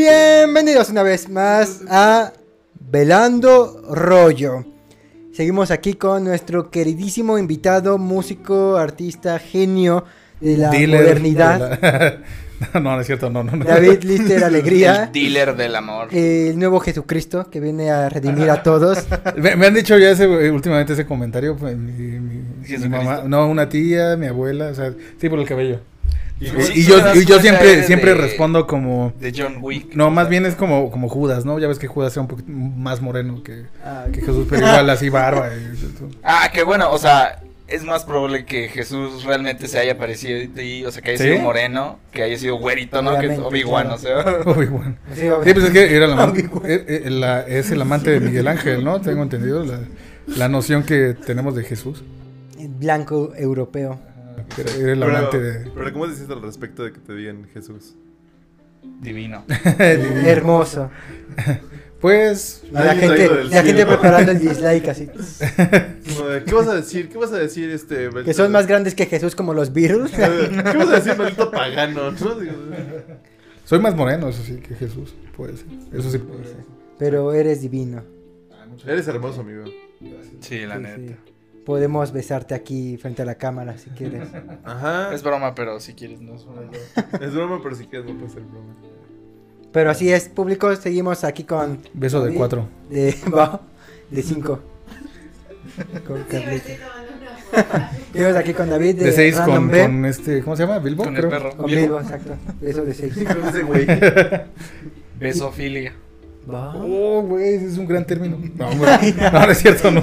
Bienvenidos una vez más a Velando Rollo. Seguimos aquí con nuestro queridísimo invitado, músico, artista, genio de la Dealer modernidad. de la- no, no es cierto, no, no. no. David Lister Alegría, El dealer del amor. el nuevo Jesucristo que viene a redimir a todos. Me, me han dicho ya ese, últimamente ese comentario. pues, Mi, mi- mamá, no, una tía, mi abuela, o sea, sí, por el cabello. Y, Sí, y yo, y siempre, siempre de- respondo como. De John Wick. No, más bien es como, como Judas, ¿no? Ya ves que Judas era un poquito más moreno que, Ah, que Jesús, pero igual así barba. y- Ah, qué bueno, o sea, es más probable que Jesús realmente se haya parecido a ti, o sea, que haya ¿Sí? sido moreno, que haya sido güerito, ¿no? Que Obviamente, Obi-Wan, claro. o sea. Obi-Wan. sí, Sí, pues es que era el amante, eh, eh, la- es el amante de Miguel Ángel, ¿no? Tengo entendido la, la noción que tenemos de Jesús. Blanco europeo. Era, era el Pero, amante de... pero ¿cómo decís al respecto de que te digan Jesús? Divino. Hermoso. Pues... La gente, la gente preparando el dislike así. ¿Qué vas a decir? ¿Qué vas a decir este? Que son más grandes que Jesús como los virus. ¿Qué vas a decir, maldito pagano? Soy más moreno, eso sí, que Jesús. Puede ser. Eso sí puede ser. Pero eres divino. Eres hermoso, amigo. Sí, la Sí, neta. sí. Podemos besarte aquí frente a la cámara si quieres. Ajá. Es broma, pero si quieres no es broma. Es broma, pero si quieres no puede ser broma. Pero así es, público, seguimos aquí con... Beso de cuatro. De, de cinco. Con Carlita. Seguimos aquí con David de, De seis con, B. con este... ¿Cómo se llama? ¿Bilbo? Con el perro. Con Bilbo, exacto. Eso de seis. Con ese güey. Besofilia. Oh, güey, ese es un gran término. No, hombre. no, no es cierto, no.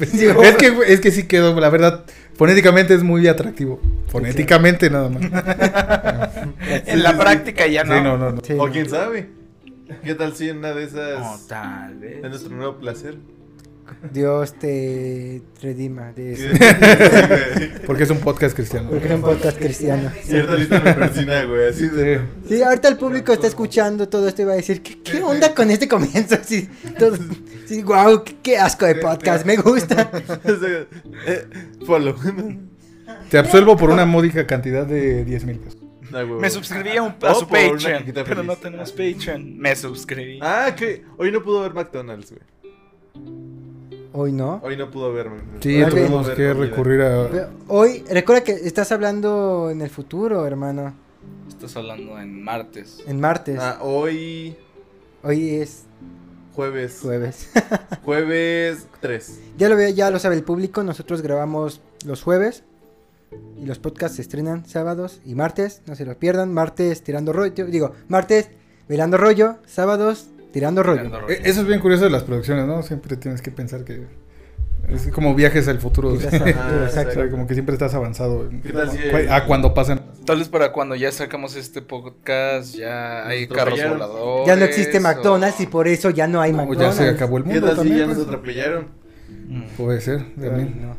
Es, que, es que sí quedó, la verdad, fonéticamente es muy atractivo. Fonéticamente nada más. En la práctica ya no. Sí, no, no, no. Sí, O no. quién sabe. ¿Qué tal si en una de No, esas tal vez. es nuestro nuevo placer? Dios te redima de Sí, eso. Porque es un podcast cristiano. Porque es un podcast cristiano. Cierta lista me persina, güey. Así de. Sí, ahorita el público está escuchando todo esto y va a decir, ¿qué, qué onda con este comienzo? Sí, todo, sí, wow, qué, qué asco de podcast, me gusta. eh, follow. Te absuelvo por una módica cantidad de 10 mil pesos. Güey. Me suscribí a, un, a Oh, su Patreon, pero no tenemos Patreon. Me suscribí. Ah, que hoy no pudo ver McDonald's, güey. Hoy no. Hoy no pudo ver. Sí, Ok. tuvimos que recurrir a... Pero Hoy, recuerda que estás hablando en el futuro, hermano. Estás hablando en martes. En martes. Ah, hoy Hoy es jueves. jueves. Jueves 3. ya lo ve, ya lo sabe el público. Nosotros grabamos los jueves. Y los podcasts se estrenan sábados y martes. No se lo pierdan. Martes tirando rollo. Digo, martes velando rollo. Sábados tirando rollo. Tirando rollo. Eso es bien curioso de las producciones, ¿no? Siempre tienes que pensar que... Es como viajes al futuro. Ah, exacto. como que siempre estás avanzado. en- ¿Qué tal si- cu- A cuando pasan... Tal vez para cuando ya sacamos este podcast ya hay carros voladores. Ya no existe o- McDonald's y por eso ya no hay O McDonald's. ya se acabó el ¿Qué mundo tal si también. ya nos pues. atropellaron? Puede ser, Ay, también. no,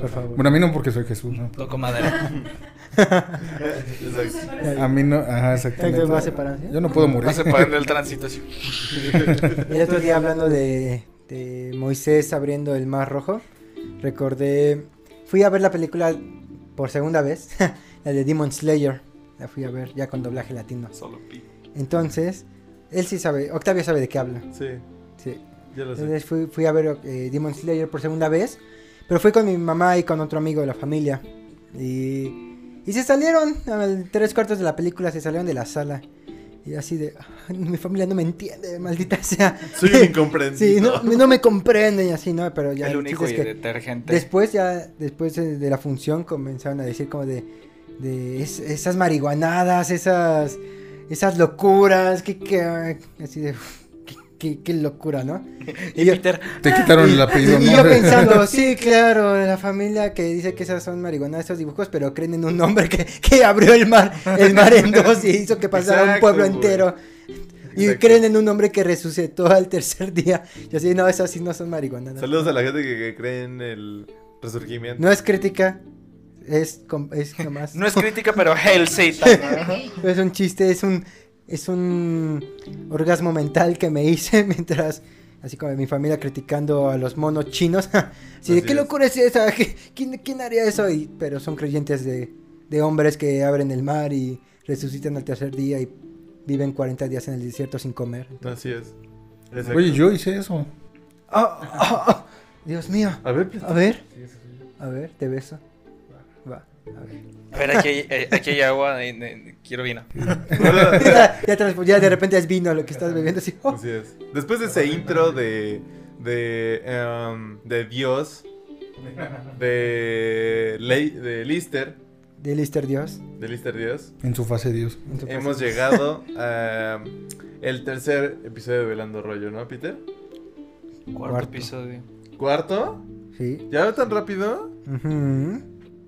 por favor. Bueno, a mí no porque soy Jesús, ¿no? Toco madera. A mí no, ajá, exactamente. Entonces va a separarse. Yo no puedo morir. Va separando el tránsito. El otro día hablando de, de Moisés abriendo el mar rojo, recordé, fui a ver la película por segunda vez, la de Demon Slayer, la fui a ver ya con doblaje latino. Solo pi. Entonces, él sí sabe, Octavio sabe de qué habla. Sí, Sí. ya lo sé. Entonces fui, fui a ver eh, Demon Slayer por segunda vez, pero fui con mi mamá y con otro amigo de la familia. Y, y se salieron, a tres cuartos de la película se salieron de la sala. Y así de, "Ay, mi familia no me entiende, maldita sea. Soy un incomprendido. Sí, no, no me comprenden y así, ¿no? Pero ya el el único es que detergente. después ya, después de la función comenzaron a decir como de, de es- esas marihuanadas, esas, esas locuras, que, que, así de, qué- qué locura, ¿no? Y Y yo, Peter, Te quitaron el apellido, y ¿no? yo pensando, sí, claro, la familia que dice que esas son marihuanadas, esos dibujos, pero creen en un hombre que, que abrió el mar, el mar en dos y hizo que pasara un pueblo güey. entero. Y Exacto. creen en un hombre que resucitó al tercer día. Y así, no, esas sí no son marihuanadas. Saludos a la gente que, que cree en el resurgimiento. No es crítica, es, es nomás. no es crítica, pero Hell Satan. ¿no? es un chiste, es un, es un orgasmo mental que me hice mientras, así como mi familia criticando a los monos chinos. así de, Así ¿qué es. locura es esa? ¿Qué- ¿Quién, quién haría eso? Y, pero son creyentes de, de hombres que abren el mar y resucitan al tercer día y viven 40 días en el desierto sin comer. Así es. Exacto. Oye, yo hice eso. Ah, ah, ah. Dios mío. A ver, A ver. A ver, te beso. Va. A ver. A ver, aquí hay, eh, aquí hay agua. eh, eh, quiero vino. ya, ya trans- ya de repente es vino lo que estás bebiendo así. oh. Así es. Después de ese intro de. de. em, de Dios. De. Ley, de Lister. De Lister Dios. De Lister Dios. En su fase Dios. en tu Hemos casa. llegado a. el tercer episodio de Velando Rollo, ¿no, Peter? Cuarto, Cuarto. episodio. ¿Cuarto? Sí. ¿Ya va tan rápido? Ujú.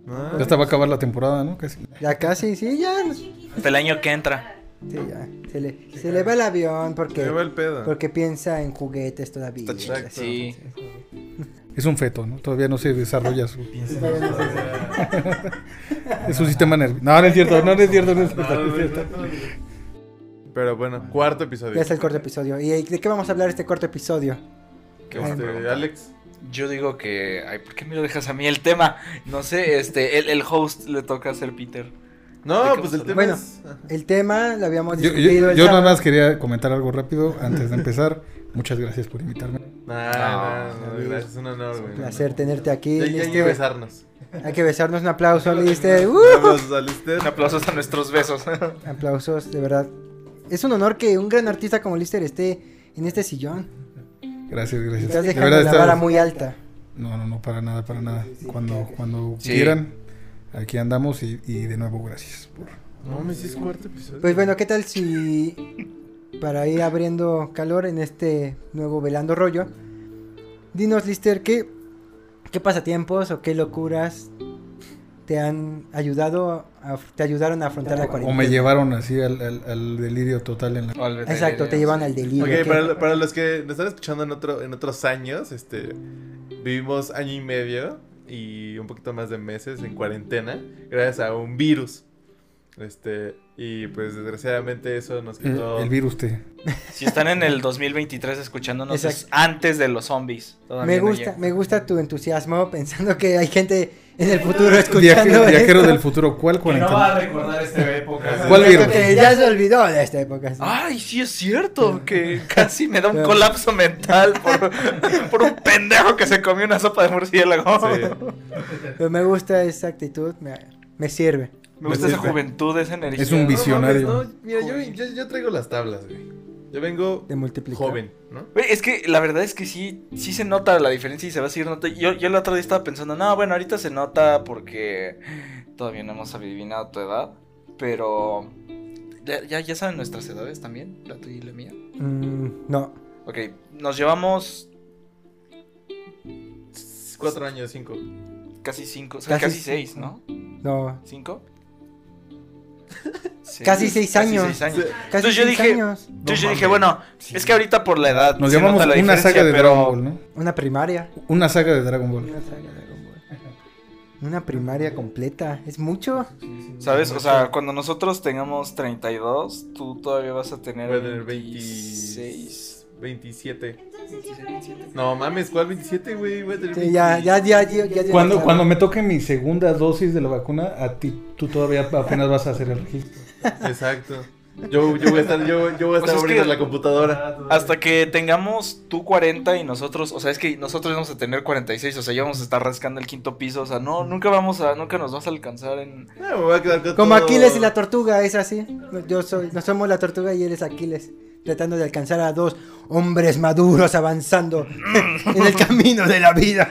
Ah. Ya hasta va a acabar la temporada, ¿no? Casi. Ya casi, sí, ya. Hasta el año que entra. Sí, ya. Se le, se le va el avión porque, Me va el pedo. porque piensa en juguetes todavía. Exacto. Sí. Es un feto, ¿no? Todavía no se desarrolla su, es su sistema nervioso. No, no es cierto, no, no es cierto, no es cierto. no es cierto. Pero bueno, cuarto episodio. Ya es el corto episodio. ¿Y de qué vamos a hablar este corto episodio? Qué Este, pregunta. Alex. Yo digo que. Ay, ¿por qué me lo dejas a mí el tema? No sé, este, el, el host le toca hacer Peter. No, ¿De qué pues el tema Bueno. es. El tema lo habíamos Yo, discutido yo- el yo nada más quería comentar algo rápido antes de empezar. Muchas gracias por invitarme. Nah, nah, no, gracias, es un honor, güey. Un placer tenerte aquí. Ya, ya hay que besarnos. Hay que besarnos. Un aplauso, Lister. ¡Uh! Vamos a Lister. Un aplauso a nuestros besos. Aplausos, de verdad. Es un honor que un gran artista como Lister esté en este sillón. Gracias, gracias. Estás De dejando verdad, la está- vara muy alta. No, no, no, para nada, para nada. Cuando, cuando Sí. quieran, aquí andamos y, y de nuevo gracias. por- No, me hiciste cuarto episodio. Pues bueno, ¿qué tal si para ir abriendo calor en este nuevo velando rollo? Dinos, Lister, ¿qué, qué pasatiempos o qué locuras te han ayudado, a- te ayudaron a afrontar la O cuarentena? me llevaron así al, al- al delirio total en la... Exacto, te llevan al delirio. Ok, ¿qué? para, para los que nos están escuchando en, otro, en otros años, este, vivimos año y medio y un poquito más de meses en cuarentena gracias a un virus. Este, y pues desgraciadamente eso nos quitó... el virus te... Si están en el 2023 escuchándonos, es antes de los zombies. Me gusta, me gusta tu entusiasmo pensando que hay gente en el futuro escuchando Viaje- viajero esto. del futuro, ¿cuál cuarentena? recordar esta época. ¿Cuál virus? Que ya se olvidó de esta época. sí. Ay, sí es cierto, que casi me da un colapso mental por, por un pendejo que se comió una sopa de murciélago. Sí. Pero me gusta esa actitud, me, me sirve. Me gusta esa juventud, esa energía. Es un No visionario. mames, no, mira, yo, yo, yo traigo las tablas, güey. Yo vengo De multiplicar. joven, ¿no? Güey, es que la verdad es que sí, sí se nota la diferencia y se va a seguir notando. Yo, yo el otro día estaba pensando, no, bueno, ahorita se nota porque todavía no hemos adivinado tu edad, pero ya, ya, ya saben nuestras edades también, la tuya y la mía. Mm, no. Ok, nos llevamos Cuatro años, cinco. casi cinco, o sea, Casi casi, seis, ¿no? No. ¿Cinco? Sí. Casi seis años. Casi seis años. Sí. Casi Entonces yo seis dije- años. Entonces yo dije, bueno, es que ahorita por la edad Nos se llamamos nota la una saga de pero... Dragon Ball, ¿no? Una primaria. Una saga de Dragon Ball. Una saga de Dragon Ball. Una primaria completa. ¿Es mucho? ¿Sabes? O sea, cuando nosotros tengamos 32, tú todavía vas a tener tener 26. 27. No mames, ¿cuál 27, güey? Sí, ya, ya, ya, ya, ya- Cuando, ya- cuando me toque mi segunda dosis de la vacuna, a ti tú todavía apenas vas a hacer el registro. Exacto. Yo, yo voy a estar, yo, yo voy a Pues estar es abriendo que- la computadora. Hasta que tengamos tú 40 y nosotros, o sea, es que nosotros vamos a tener 46, o sea, ya vamos a estar rascando el quinto piso, o sea, no, nunca vamos a, nunca nos vas a alcanzar en... Me voy a quedar con Como todo- Aquiles y la tortuga, es así. Yo soy, no somos la tortuga y él es Aquiles. Tratando de alcanzar a dos hombres maduros avanzando en el camino de la vida.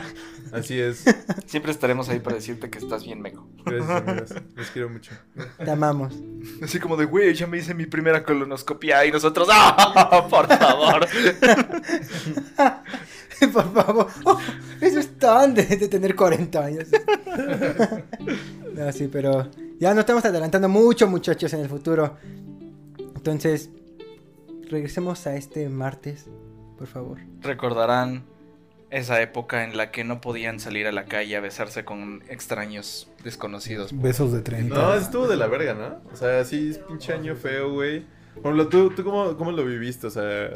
Así es. Siempre estaremos ahí para decirte que estás bien meco. Gracias, amigos. Los quiero mucho. Te amamos. Así como de, güey, ya me hice mi primera colonoscopia y nosotros, ¡ah! Por favor. Por favor. Oh, eso es tan de, de tener 40 años. No, sí, pero ya nos estamos adelantando mucho, muchachos, en el futuro. Entonces, regresemos a este martes, por favor. Recordarán esa época en la que no podían salir a la calle a besarse con extraños desconocidos. Besos de 30. No, estuvo de la verga, ¿no? O sea, sí, es pinche año feo, güey. Por ejemplo, ¿tú, tú cómo, cómo lo viviste? O sea,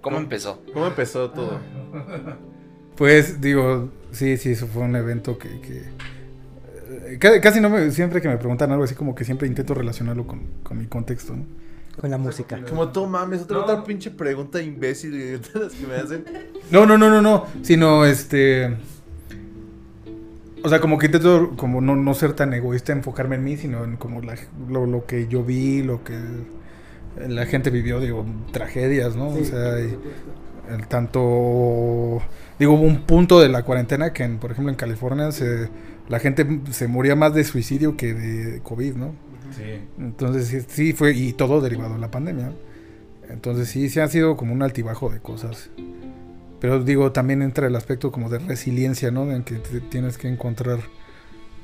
¿Cómo empezó? ¿cómo empezó todo? Pues digo, sí, sí, eso fue un evento que... que, eh, ca- casi no me... Siempre que me preguntan algo así como que siempre intento relacionarlo con, con mi contexto, ¿no? Con la música. Como tú mames, otra, otra pinche pregunta imbécil de todas las que me hacen. No, no, no, no, no. Sino este. O sea, como que intento como no, no ser tan egoísta, enfocarme en mí, sino en como la- lo, lo que yo vi, lo que la gente vivió, digo, tragedias, ¿no? o sea, y el tanto. Digo, hubo un punto de la cuarentena que, en, por ejemplo, en California se, la gente se moría más de suicidio que de COVID, ¿no? Sí. Entonces sí, sí fue, y todo derivado de la pandemia. Entonces sí, sí ha sido como un altibajo de cosas. Pero digo, también entra el aspecto como de resiliencia, ¿no? En que te tienes que encontrar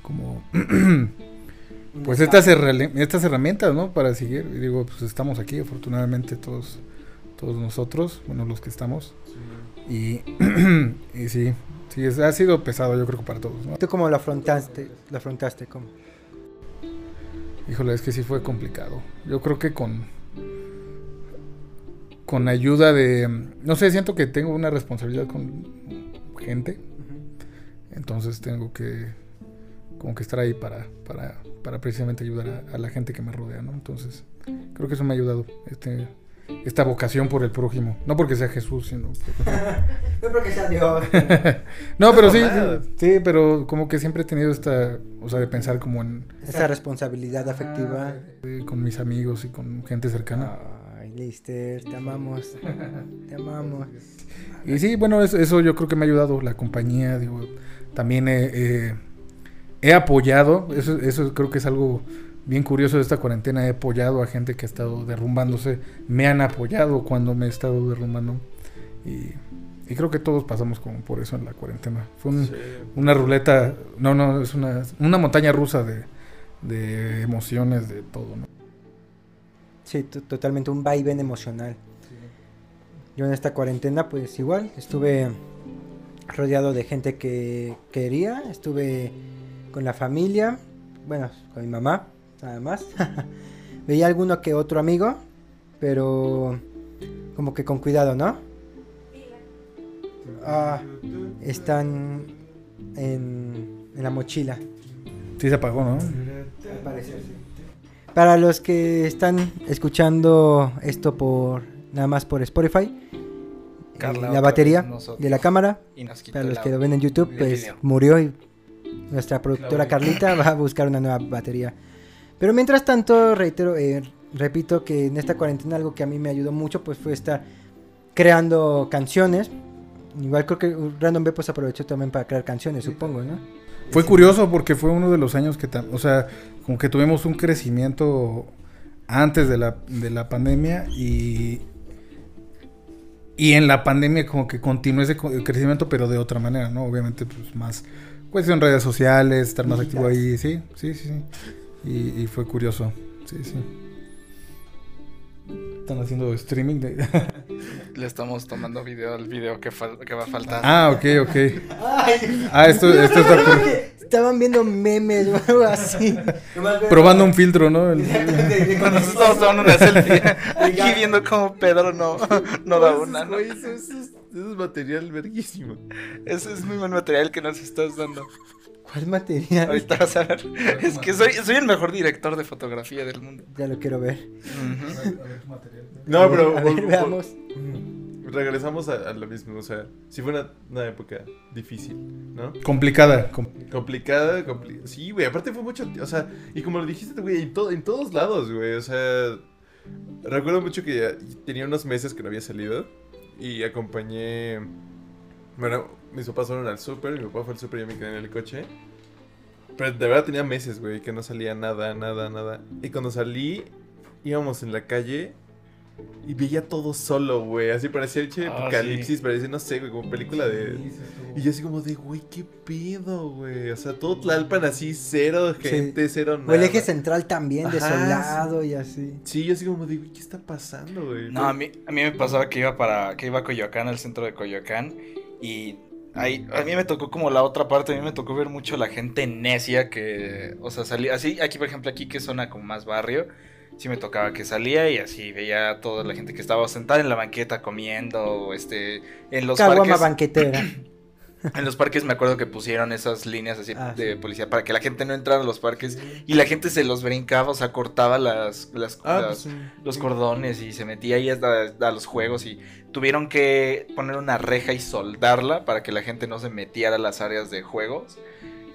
como... pues estas, estas herramientas, ¿no? Para seguir. Y digo, pues estamos aquí, afortunadamente, todos, todos nosotros, bueno, los que estamos. Y, y sí, sí, es- ha sido pesado, yo creo que para todos, ¿no? ¿Tú cómo lo afrontaste? ¿Lo afrontaste? ¿Cómo? Híjole, es que sí fue complicado. Yo creo que con. Con ayuda de. No sé, siento que tengo una responsabilidad con gente. Entonces tengo que. Como que estar ahí para. Para, para precisamente ayudar a, la gente que me rodea, ¿no? Entonces. Creo que eso me ha ayudado. Este, esta vocación por el prójimo. No porque sea Jesús, sino. Yo creo que sea Dios. no, pero sí. Sí, pero como que siempre he tenido esta. O sea, de pensar como en. Esa responsabilidad afectiva. eh, Con mis amigos y con gente cercana. Ay, Lister, te amamos. Te amamos. Y sí, bueno, eso, eso yo creo que me ha ayudado la compañía, digo, también he, he- he apoyado, eso, eso creo que es algo bien curioso de esta cuarentena, he apoyado a gente que ha estado derrumbándose, me han apoyado cuando me he estado derrumbando y, y creo que todos pasamos como por eso en la cuarentena. Fue un- Sí. una ruleta, no, no, es una, una montaña rusa de, de emociones, de todo, ¿no? Sí, to- totalmente un vaivén emocional. Yo en esta cuarentena, pues igual, estuve rodeado de gente que quería, estuve con la familia, bueno, con mi mamá, nada más. Veía alguno que otro amigo, pero como que con cuidado, ¿no? Ah, están en, en la mochila. Sí se apagó, ¿no? Para los que están escuchando esto por nada más por Spotify, Carla, la batería de la cámara, para los que lo ven en YouTube, pues murió y nuestra productora Carlita va a buscar una nueva batería. Pero mientras tanto, reitero, eh, repito que en esta cuarentena algo que a mí me ayudó mucho pues fue estar creando canciones. Igual creo que Random B pues aprovechó también para crear canciones, supongo, ¿no? Fue curioso porque fue uno de los años que, o sea, como que tuvimos un crecimiento antes de la, de la pandemia y, y en la pandemia como que continuó ese crecimiento pero de otra manera, ¿no? Obviamente pues más cuestión redes sociales, estar más activo ahí, sí, sí, sí, sí. Y, y fue curioso, sí, sí. Están haciendo streaming de... Le estamos tomando video al video que, fal- que va a faltar. ah, ok, ok. Ah, esto, esto está por- Estaban viendo memes o algo así. probando un filtro, ¿no? El- Cuando nos estamos tomando una selfie. Aquí viendo cómo Pedro no, no da una. ¿no? Eso, eso es, eso es material verguísimo. Ese es muy buen material que nos estás dando. ¿Cuál material? Ahorita vas a ver. Es que soy, soy el mejor director de fotografía del mundo. Ya lo quiero ver. Ujú. No, pero A ver, vol- vol- veamos. regresamos a, a lo mismo. O sea, sí fue una, una época difícil, ¿no? Complicada. com- Complicada, compli- sí, güey, aparte fue mucho, o sea, y como lo dijiste, güey, en, to- en todos lados, güey, o sea, recuerdo mucho que ya tenía unos meses que no había salido y acompañé, bueno, mis papás fueron al súper, mi papá fue al súper y yo me quedé en el coche, pero de verdad tenía meses, güey, que no salía nada, nada, nada, y cuando salí, íbamos en la calle y veía todo solo, güey, así parecía hecho Ah, apocalipsis, parecía, no sé, güey, como película de... Y yo así como de, güey, qué pedo, güey. O sea, todo Tlalpan así, cero gente, cero nada. O el eje central también, Ajá, desolado y así. Sí, yo así como de, güey, ¿qué está pasando, güey? No, a mí, a mí me pasaba que iba para que iba a Coyoacán, al centro de Coyoacán, y ahí, a mí me tocó como la otra parte, a mí me tocó ver mucho la gente necia que, o sea, salía así, aquí por ejemplo, aquí que zona como más barrio, sí me tocaba que salía y así veía a toda la gente que estaba sentada en la banqueta comiendo, este, en los Caguama parques. banquetera. En los parques me acuerdo que pusieron esas líneas así Ah, de policía para que la gente no entrara a los parques y la gente se los brincaba, o sea, cortaba las, las- Ah, las- pues, los cordones y se metía ahí hasta a los juegos y tuvieron que poner una reja y soldarla para que la gente no se metiera a las áreas de juegos.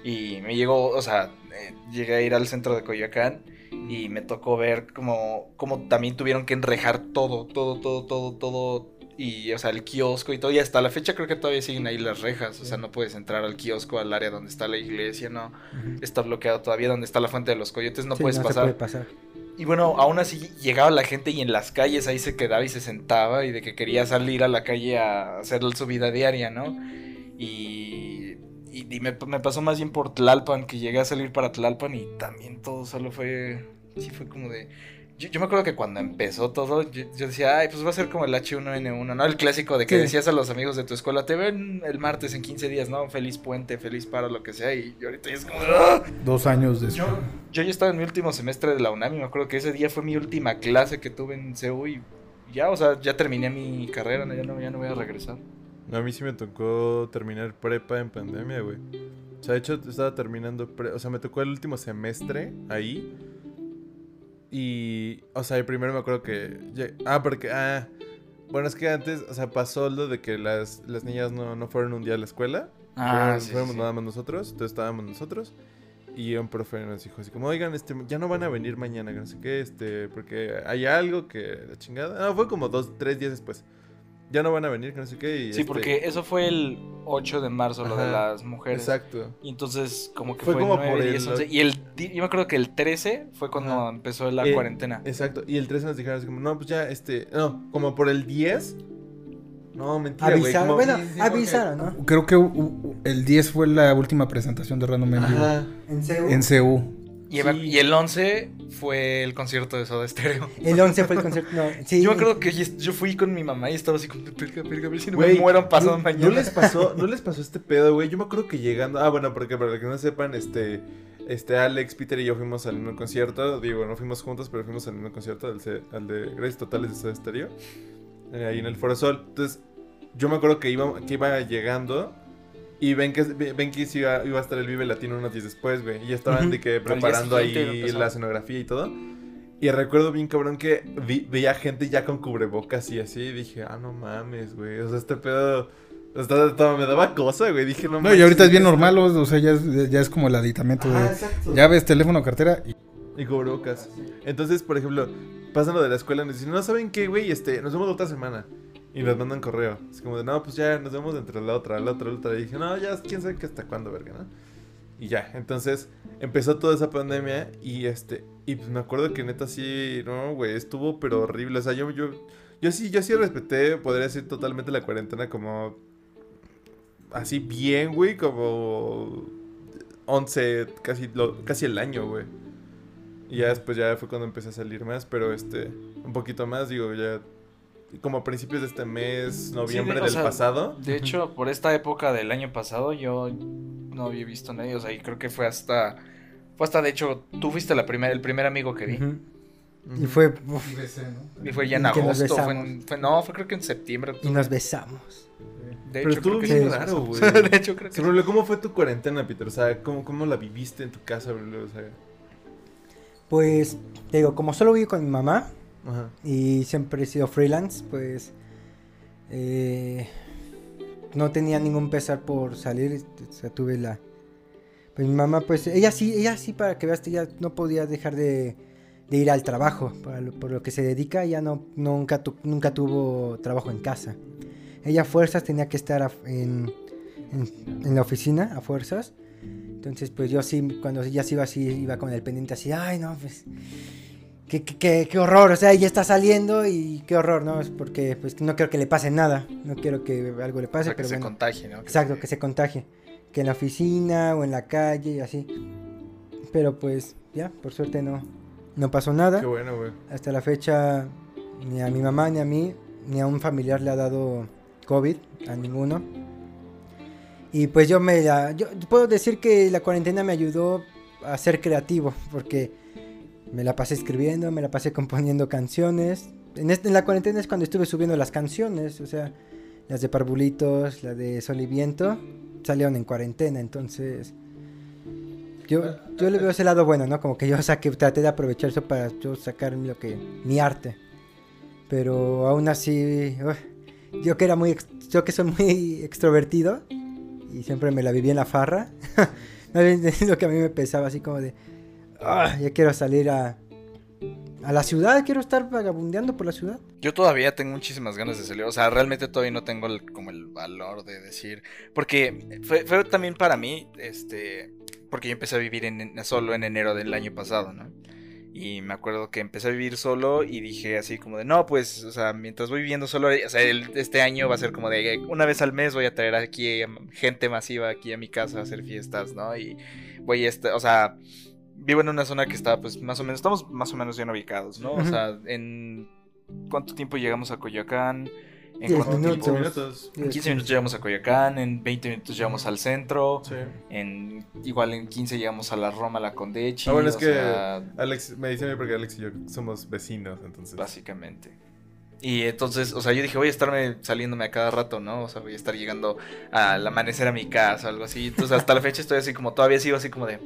Y me llegó, o sea, eh, llegué a ir al centro de Coyoacán y me tocó ver como, como también tuvieron que enrejar todo, todo, todo, todo, todo. Y, o sea, el kiosco y todo. Y hasta la fecha creo que todavía siguen ahí las rejas. O sea, no puedes entrar al kiosco, al área donde está la iglesia, no. Está bloqueado todavía. Donde está la fuente de los coyotes, no Sí, puedes se pasar. puede pasar. Y bueno, aún así llegaba la gente y en las calles ahí se quedaba y se sentaba y de que quería salir a la calle a hacer su vida diaria, ¿no? Y, y, y me, me pasó más bien por Tlalpan, que llegué a salir para Tlalpan y también todo solo fue, sí fue como de... Yo, yo me acuerdo que cuando empezó todo, yo, yo decía, ay, pues va a ser como el H1N1, ¿no? El clásico de que Sí. decías a los amigos de tu escuela, te ven el martes en 15 días, ¿no? Feliz puente, feliz para lo que sea. Y yo ahorita ya es como... "Ah". Dos años después. Yo, yo ya estaba en mi último semestre de la UNAM y me acuerdo que ese día fue mi última clase que tuve en CU y ya, o sea, ya terminé mi carrera, ¿no? ya, no, ya no voy a regresar. No, a mí sí me tocó terminar prepa en pandemia, güey. O sea, de hecho, estaba terminando. pre- o sea, me tocó el último semestre ahí. Y. O sea, el primero me acuerdo que. Ah, porque. Ah. Bueno, es que antes, o sea, pasó lo de que las, las niñas no, no fueron un día a la escuela. Fueron- sí, fuéramos sí. nada más nosotros. Entonces estábamos nosotros. Y un profe nos dijo así como, oigan, este, ya no van a venir mañana, que no sé qué, este, porque hay algo que la chingada. No, fue como dos, tres días después. Ya no van a venir, que no sé qué. Y Sí, este, porque eso fue el 8 de marzo, lo de Ajá, las mujeres. Exacto. Y entonces como que Fue fue, como 9, por 10, el- 11, Y el, yo me acuerdo que el 13 fue cuando Ajá. empezó la Eh, cuarentena. Exacto. Y el 13 nos dijeron así como, no, pues ya, este, no, como por el 10. No, mentira, güey. Avisaron, como- bueno, sí, avisaron, ¿no? Creo que u- u- el 10 fue la última presentación de Random. Ajá. En CEU. En CU. Y, sí. y el 11 fue el concierto de Soda Stereo. El 11 fue el concierto. No, sí, Yo me acuerdo que yo fui con mi mamá y estaba así como, perga, perga, a ver si no me muero pasado ¿no, mañana. ¿no les pasó, no les pasó este pedo, güey. Yo me acuerdo que llegando. Ah, bueno, porque para que no sepan, este. Este Alex, Peter y yo fuimos al mismo concierto. Digo, no fuimos juntos, pero fuimos al mismo concierto, al, de Gracias Totales de Soda Stereo. eh, ahí en el Foro Sol. Entonces, yo me acuerdo que iba, que iba llegando. Y ven que, ven que iba, iba a estar el Vive Latino unos días después, güey. Y estaban Ujú. de que preparando ahí empezó. la escenografía y todo. Y recuerdo bien, cabrón, que vi- veía gente ya con cubrebocas y así. Y dije, ah, no mames, güey. O sea, este pedo. Hasta, hasta me daba cosa, güey. Dije, no No, y ahorita es bien normal, o sea, ya es, ya es como el aditamento Ajá, de... exacto. Ya ves teléfono, cartera y... Y cubrebocas. Entonces, por ejemplo, pasan lo de la escuela y nos dicen, no, ¿saben qué, güey? Este, nos vemos la otra semana. Y nos mandan correo. Es como de, no, pues ya nos vemos entre la otra, la otra, la otra. Y dije, no, ya, quién sabe que hasta cuándo, verga, ¿no? Y ya, entonces empezó toda esa pandemia y este, y pues me acuerdo que neta sí, no, güey, estuvo pero horrible. O sea, yo, yo, yo sí, yo sí respeté, podría decir totalmente la cuarentena como así bien, güey, como 11, casi, lo, casi el año, güey. Y ya después ya fue cuando empecé a salir más, pero este, un poquito más, digo, ya como a principios de este mes, noviembre de- o del sea, pasado. De hecho, por esta época del año pasado yo no había visto a nadie, o sea, y creo que fue hasta fue hasta de hecho tú fuiste la primera el primer amigo que vi. Y fue. uf, Y fue ya en agosto, fue, en- besamos. fue- no, fue creo que en septiembre. y nos besamos. De Pero hecho, estuvo creo que bien sí nos raro, güey. de hecho, creo que Sí, Bruno, ¿cómo fue tu cuarentena, Peter? O sea, ¿cómo, cómo la viviste en tu casa, Bruno? O sea, Pues, te digo, como solo vivo con mi mamá y siempre he sido freelance, pues. eh, no tenía ningún pesar por salir. Tuve la. Pues mi mamá, pues, ella sí, ella sí, para que veas, ella no podía dejar de, ir al trabajo. Por lo que se dedica, ella no, nunca, nunca tuvo trabajo en casa. Ella a fuerzas tenía que estar en, en, en la oficina, a fuerzas. Entonces, pues yo sí, cuando ella se iba así, iba con el pendiente así, ay, no, pues, qué, qué, qué, qué horror, o sea, ella está saliendo y qué horror, ¿no? Es porque, pues, no quiero que le pase nada, no quiero que algo le o pase, sea, que pero se bueno. contagie, ¿no? Exacto, que se contagie. Que en la oficina o en la calle y así. Pero pues ya, por suerte no, no pasó nada. Qué bueno, güey. Hasta la fecha ni a mi mamá ni a mí ni a un familiar le ha dado COVID, a ninguno. Y pues yo me la, yo puedo decir que la cuarentena me ayudó a ser creativo porque me la pasé escribiendo, me la pasé componiendo canciones. En, este- la cuarentena es cuando estuve subiendo las canciones, o sea, las de Parvulitos, la de Sol y Viento. salieron en cuarentena, entonces yo, yo le veo ese lado bueno, ¿no? Como que yo saqué, traté de aprovechar eso para yo sacar lo que, mi arte. Pero aún así, yo que era muy, yo que soy muy extrovertido y siempre me la viví en la farra, lo que a mí me pesaba así como de, ah, ya quiero salir a, a la ciudad, quiero estar vagabundeando por la ciudad. Yo todavía tengo muchísimas ganas de salir. O sea, realmente todavía no tengo el- como el valor de decir. Porque fue, también para mí, este. Porque yo empecé a vivir solo en enero del año pasado, ¿no? Y me acuerdo que empecé a vivir solo y dije así como de, no, pues, o sea, mientras voy viviendo solo, o sea, este año va a ser como de, una vez al mes voy a traer aquí em, gente masiva aquí a mi casa a hacer fiestas, ¿no? Y voy a estar, o sea, vivo en una zona que está, pues, más o menos, estamos más o menos bien ubicados, ¿no? O sea, en ¿cuánto tiempo llegamos a Coyoacán? ¿En Diez cuánto minutos. tiempo? minutos. En 15 minutos llegamos a Coyoacán, en 20 minutos llegamos al centro, Sí. en igual en 15 llegamos a la Roma, a la Condechi. Ah, bueno, es que sea, Alex, me dice a mí porque Alex y yo somos vecinos, entonces. básicamente. Y entonces, o sea, yo dije, voy a estarme saliéndome a cada rato, ¿no? O sea, voy a estar llegando al amanecer a mi casa o algo así. Entonces, hasta la fecha estoy así como, todavía sigo así como de...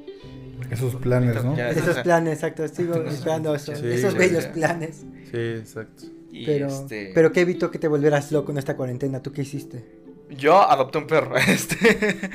Esos planes, ¿no? Ya, Esos o sea, planes, exacto, sigo esperando esos- eso, sí, esos güey, bellos ya. planes. Sí, exacto. y Pero, este, pero ¿qué evitó que te volvieras loco en esta cuarentena? ¿Tú qué hiciste? Yo adopté un perro. Este.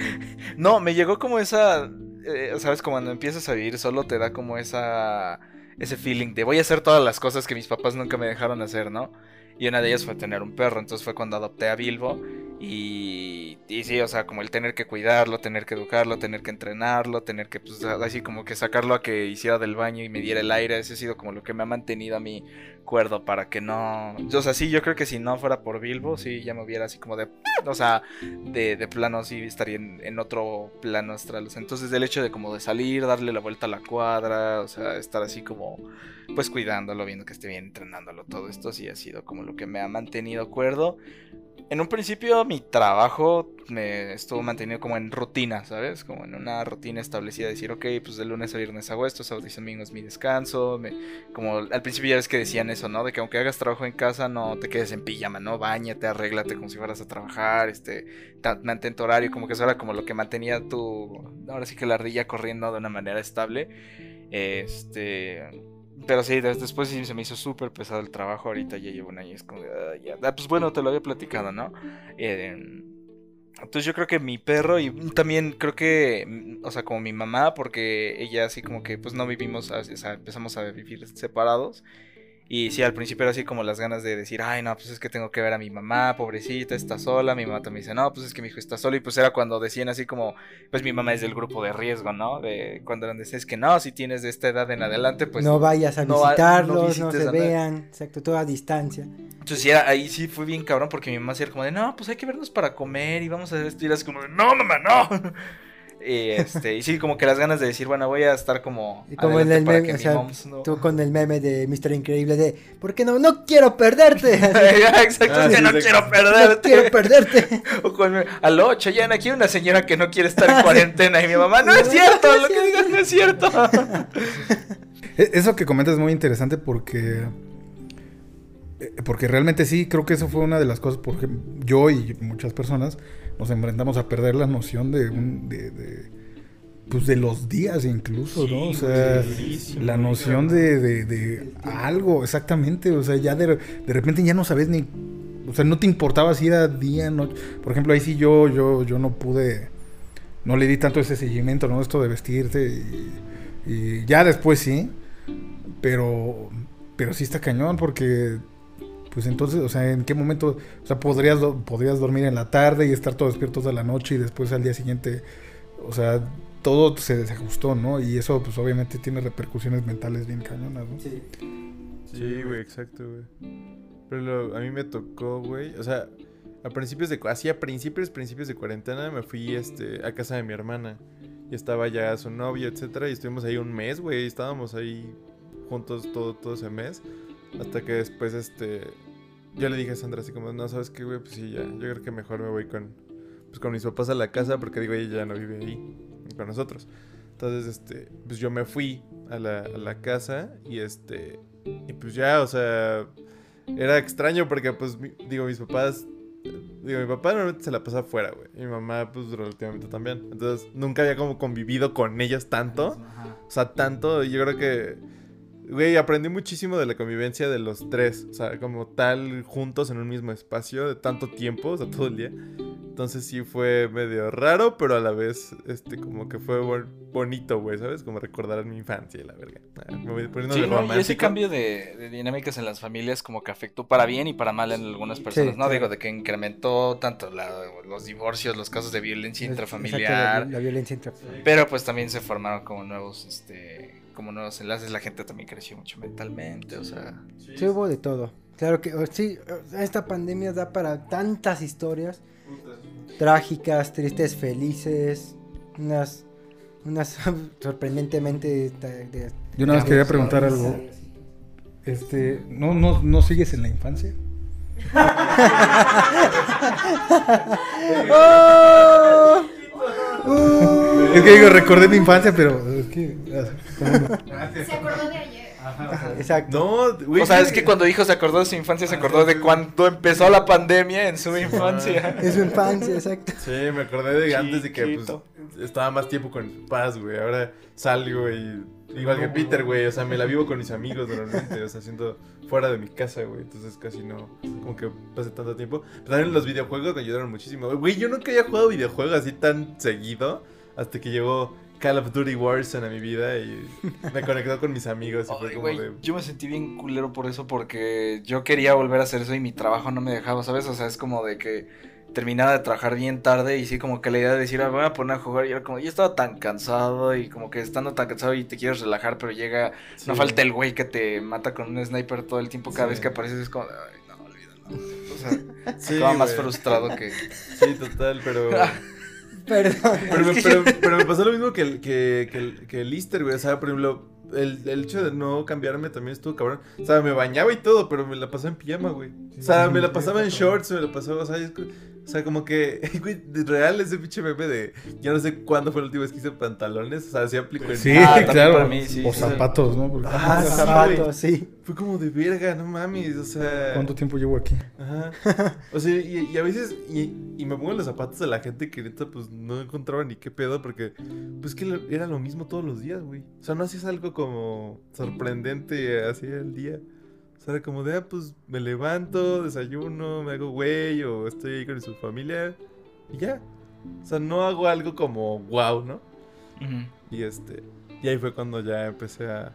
no, me llegó como esa. eh, ¿Sabes? Como cuando empiezas a vivir solo te da como esa. Ese feeling de voy a hacer todas las cosas que mis papás nunca me dejaron hacer, ¿no? Y una de ellas fue tener un perro. Entonces fue cuando adopté a Bilbo. Y, y sí, o sea, como el tener que cuidarlo, tener que educarlo, tener que entrenarlo, tener que, pues, así como que sacarlo a que hiciera del baño y me diera el aire. Ese ha sido como lo que me ha mantenido a mí cuerdo para que no. O sea, sí, yo creo que si no fuera por Bilbo, sí, ya me hubiera así como de. O sea, de, de plano sí estaría en, en otro plano astral. Entonces el hecho de como de salir, darle la vuelta a la cuadra, o sea, estar así como pues cuidándolo, viendo que esté bien, entrenándolo, todo esto sí ha sido como lo que me ha mantenido cuerdo. En un principio mi trabajo me estuvo mantenido como en rutina, ¿sabes? Como en una rutina establecida, decir, ok, pues de lunes a viernes hago esto, sábado y domingo es mi descanso, como al principio ya ves que decían eso, ¿no? De que aunque hagas trabajo en casa, no te quedes en pijama, ¿no? Báñate, arréglate como si fueras a trabajar, este, mantén tu horario, como que eso era como lo que mantenía tu, ahora sí que la ardilla corriendo de una manera estable. Este, pero sí, des- después se me hizo súper pesado el trabajo, ahorita ya llevo un año, es "Ah, ya". Ah, pues bueno, te lo había platicado, ¿no? Eh, entonces yo creo que mi perro y también creo que, mm, o sea, como mi mamá, porque ella así como que pues no vivimos, o sea, empezamos a vivir separados. Y sí, al principio era así como las ganas de decir, ay, no, pues es que tengo que ver a mi mamá, pobrecita, está sola. Mi mamá también dice, no, pues es que mi hijo está solo. Y pues era cuando decían así como, pues mi mamá es del grupo de riesgo, ¿no? De cuando eran es que no, si tienes de esta edad en adelante, pues no vayas a no no visitarlos, no, visites se vean, exacto, todo a distancia. Entonces sí, era- ahí sí fue bien cabrón porque mi mamá era como de, no, pues hay que vernos para comer y vamos a hacer esto. Y era así como, de, no, mamá, no. Y, este, y sí, como que las ganas de decir, bueno, voy a estar como... Y como en el para meme, que o mi sea, moms no- tú con el meme de Mr. Increíble de, ¿por qué no? No quiero perderte. Exacto, Ah, es que sí, no quiero no perderte. quiero perderte. O con, aló, Chayanne, aquí hay una señora que no quiere estar en cuarentena. Y mi mamá, no es No, cierto, no lo que cierto". digas no es cierto. E- Eso que comentas es muy interesante porque. eh, Porque realmente sí, creo que eso fue una de las cosas, porque yo y muchas personas nos enfrentamos a perder la noción de un. De, de, pues de los días incluso, ¿no? O sea, la noción de, de, de algo, exactamente. O sea, ya de, de repente ya no sabes ni. O sea, no te importaba si era día, noche. Por ejemplo, ahí sí yo, yo, yo no pude. No le di tanto ese seguimiento, ¿no? Esto de vestirte y, y ya después sí. Pero, pero sí está cañón porque, pues entonces, o sea, ¿en qué momento? O sea, podrías, podrías dormir en la tarde y estar todo despierto toda la noche y después al día siguiente, o sea, todo se desajustó, ¿no? Y eso, pues obviamente tiene repercusiones mentales bien cañonas, ¿no? Sí, güey, exacto, güey. Pero lo- a mí me tocó, güey. O sea, a principios de... Así a principios, principios de cuarentena me fui este, a casa de mi hermana. Y estaba ya su novio, etcétera. Y estuvimos ahí un mes, güey. Estábamos ahí juntos todo, todo ese mes. Hasta que después, este... Yo le dije a Sandra así como, no, ¿sabes qué, güey? Pues sí, ya. Yo creo que mejor me voy con... Pues con mis papás a la casa porque digo, ella ya no vive ahí con nosotros. Entonces, este, pues yo me fui a la, a la casa y este, y pues ya, o sea, era extraño porque pues, mi- digo, mis papás, Digo, mi papá normalmente se la pasa afuera, güey. Y mi mamá, pues, relativamente también. Entonces, nunca había como convivido con ellos tanto. O sea, tanto. Y yo creo que, güey, aprendí muchísimo de la convivencia de los tres. O sea, como tal, juntos en un mismo espacio de tanto tiempo, o sea, todo el día. Entonces sí fue medio raro, pero a la vez, este, como que fue bon- bonito, güey, ¿sabes? Como recordar mi infancia y la verga. Ah, Me voy poniendo Sí, de no, y ese cambio de, de dinámicas en las familias como que afectó para bien y para mal en algunas personas, ¿no? claro. Digo, de que incrementó tanto la- los divorcios, los casos de violencia Exacto, intrafamiliar, la, la violencia intrafamiliar. pero pues también se formaron como nuevos, este, como nuevos enlaces, la gente también creció mucho mentalmente, o sea... Sí, hubo de todo. Claro que oh, sí, oh, esta pandemia da para tantas historias trágicas, tristes, felices, unas unas sorprendentemente de- de- Yo nada más quería preguntar algo. Este, ¿no, no, ¿no sigues en la infancia? ¡Oh! Uh, Es que digo, recordé mi infancia, pero es que... Se acordó de ayer. Exacto. No, güey. o sea, es que cuando dijo se acordó de su infancia, se acordó de cuando empezó la pandemia en su infancia. Es su infancia, exacto. Sí, me acordé de antes de que pues, estaba más tiempo con papás, güey. Ahora salgo y igual que Peter, güey. O sea, me la vivo con mis amigos normalmente. O sea, siento fuera de mi casa, güey. Entonces casi no, como que pase tanto tiempo. Pero también los videojuegos me ayudaron muchísimo. Güey, yo nunca había jugado videojuegos así tan seguido hasta que llegó Call of Duty Warzone a mi vida y me conectó con mis amigos. Y fue como de... yo me sentí bien culero por eso porque yo quería volver a hacer eso y mi trabajo no me dejaba, ¿sabes? O sea, es como de que terminaba de trabajar bien tarde y sí, como que la idea de decir, "Ah, voy a poner a jugar y era como, yo estaba tan cansado y como que estando tan cansado y te quieres relajar, pero llega, no falta el güey que te mata con un sniper todo el tiempo, cada Sí. vez que apareces es como, ay, no, olvídalo. O sea, Sí, acaba más frustrado que... Sí, total, pero... Perdón. Pero, me- pero- pero me pasó lo mismo que el, que, que el, que el Easter, güey. O sea, por ejemplo, el, el hecho de no cambiarme también estuvo cabrón. O sea, me bañaba y todo, pero me la pasaba en pijama, güey. O sea, me la pasaba en shorts, me la pasaba, o sea, es o sea, como que, güey, de real ese pinche meme de. Yo no sé cuándo fue la última vez que hice pantalones. O sea, sí aplicó en. Sí, Ah, claro. para mí, sí, o sí. zapatos, ¿no? Porque- Ah, sí, zapatos, sí. Fue como de verga, no mames, o sea. ¿Cuánto tiempo llevo aquí? Ajá. O sea, y, y a veces, y, y me pongo en los zapatos de la gente que neta, pues no encontraba ni qué pedo, porque, pues que era lo mismo todos los días, güey. O sea, no hacías algo como sorprendente así el día. O sea, como de, ah, pues me levanto, desayuno, me hago güey, o estoy ahí con su familia, y ya. O sea, no hago algo como wow, ¿no? Ujú. Y este, y ahí fue cuando ya empecé a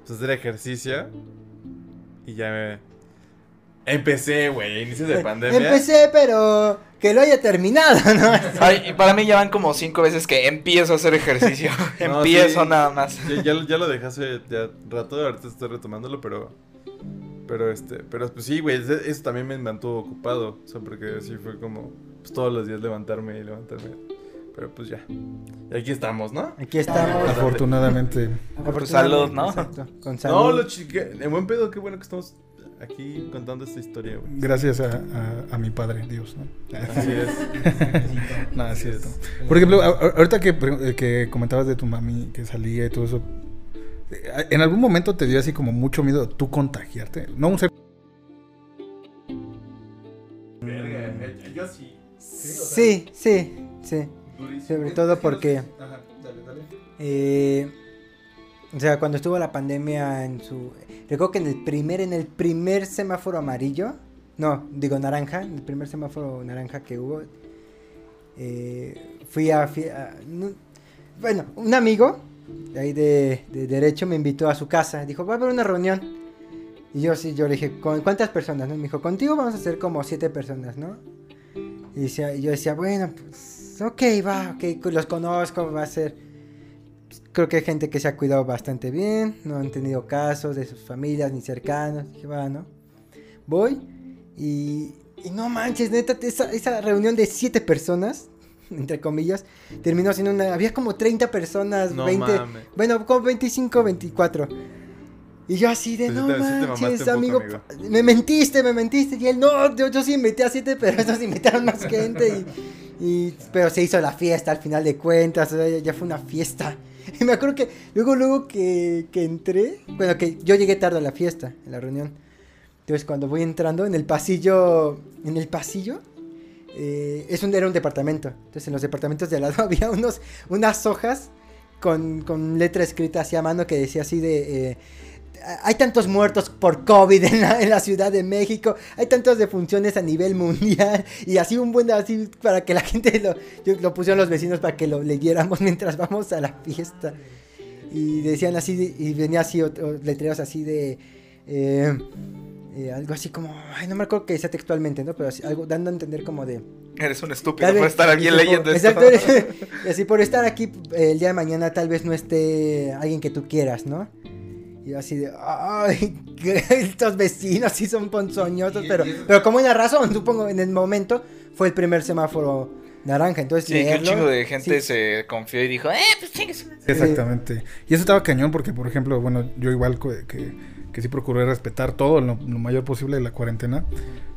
pues, hacer ejercicio. Y ya me. Empecé, güey, inicios de pandemia. Empecé, pero que lo haya terminado, ¿no? Ay, y para mí ya van como cinco veces que empiezo a hacer ejercicio. No, empiezo sí. nada más. Ya, ya, lo- ya lo dejé hace ya rato, ahorita estoy retomándolo, pero. Pero este, pero pues sí, güey, eso, también me mantuvo ocupado. O sea, porque sí fue como, pues todos los días levantarme y levantarme. Pero pues ya. Y aquí estamos, ¿no? Aquí estamos. Afortunadamente. Por salud, ¿no? Exacto, con salud. No, lo chique, en buen pedo, qué bueno que estamos aquí contando esta historia, güey. Gracias a, a- a mi padre, Dios, ¿no? Así es. No, es cierto. Por ejemplo, ahorita que, eh, que comentabas de tu mami que salía y todo eso, ¿en algún momento te dio así como mucho miedo tú contagiarte? No un ser... yo sí. Sí, sí, sí. Sobre todo porque, eh, o sea, cuando estuvo la pandemia en su... Recuerdo que en el primer, en el primer semáforo amarillo, no, digo naranja, en el primer semáforo naranja que hubo, eh, fui a, fui a- no- Bueno, un amigo de ahí de, de derecho me invitó a su casa, dijo, va a haber una reunión. Y yo sí, yo le dije, ¿con cuántas personas? no? Me dijo, contigo vamos a ser como siete personas, ¿no? Y, decía- yo decía, bueno, pues, ok, va, ok, los conozco, va a ser... Creo que hay gente que se ha cuidado bastante bien, no han tenido casos de sus familias ni cercanos. Dije, va, ¿no? Voy y, y no manches, neta, esa, esa reunión de siete personas, entre comillas, terminó siendo una... Había como 30 personas, No 20... mames. Bueno, como 25, 24. Y yo así de, Pues no sí manches, poco, amigo, me mentiste, me mentiste. Y él, no, yo, yo sí invité a siete, pero estos invitaron más gente. Y, y- pero se hizo la fiesta al final de cuentas, o sea, ya, ya fue una fiesta. Y me acuerdo que luego, luego que, que entré, bueno, que yo llegué tarde a la fiesta, en la reunión. Entonces cuando voy entrando en el pasillo, en el pasillo, eh, es un, era un departamento. Entonces en los departamentos de al lado había unos, unas hojas con, con letra escrita así a mano que decía así de... eh, hay tantos muertos por COVID en la, Ciudad de México, hay tantas defunciones a nivel mundial y así un buen así para que la gente lo, yo- lo pusieron los vecinos para que lo leyéramos mientras vamos a la fiesta. Y decían así, y venía así otro- letreros así de... eh, eh, algo así como, ay, no me acuerdo que decía textualmente, ¿no? Pero así, algo dando a entender como de... Eres un estúpido Tal por vez- estar aquí tipo, leyendo esto. Exacto. y así por estar aquí eh, el día de mañana tal vez no esté alguien que tú quieras, ¿no? Y así de, ay, que estos vecinos sí son ponzoñosos, pero, pero como una razón, supongo, en el momento fue el primer semáforo naranja, entonces Sí, que un leerlo, chingo de gente sí, se confió y dijo, eh, pues chingues. Exactamente. Y eso estaba cañón porque, por ejemplo, bueno, yo igual que, que sí procuré respetar todo lo, lo mayor posible de la cuarentena.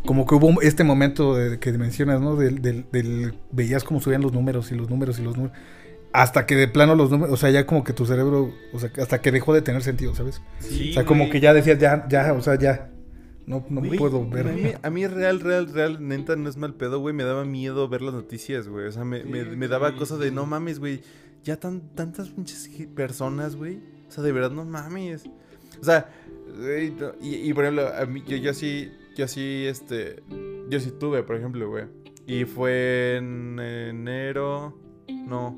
Como que hubo este momento de, que mencionas, ¿no? Del, del, del- veías cómo subían los números y los números y los números. Hasta que de plano los números, o sea, ya como que tu cerebro, o sea, hasta que dejó de tener sentido, ¿sabes? Sí, o sea, como güey. que ya decías, ya, ya, o sea, ya. No, no Güey, puedo ver. A mí, a mí real, real, real, neta, no es mal pedo, güey. Me daba miedo ver las noticias, güey. O sea, me, me, me daba cosa de no mames, güey. Ya tan, tantas pinches personas, güey. O sea, de verdad, no mames. O sea, güey, no- y, y por ejemplo, a mí, yo, yo sí, yo sí, este, yo sí tuve, por ejemplo, güey. Y fue en enero, no.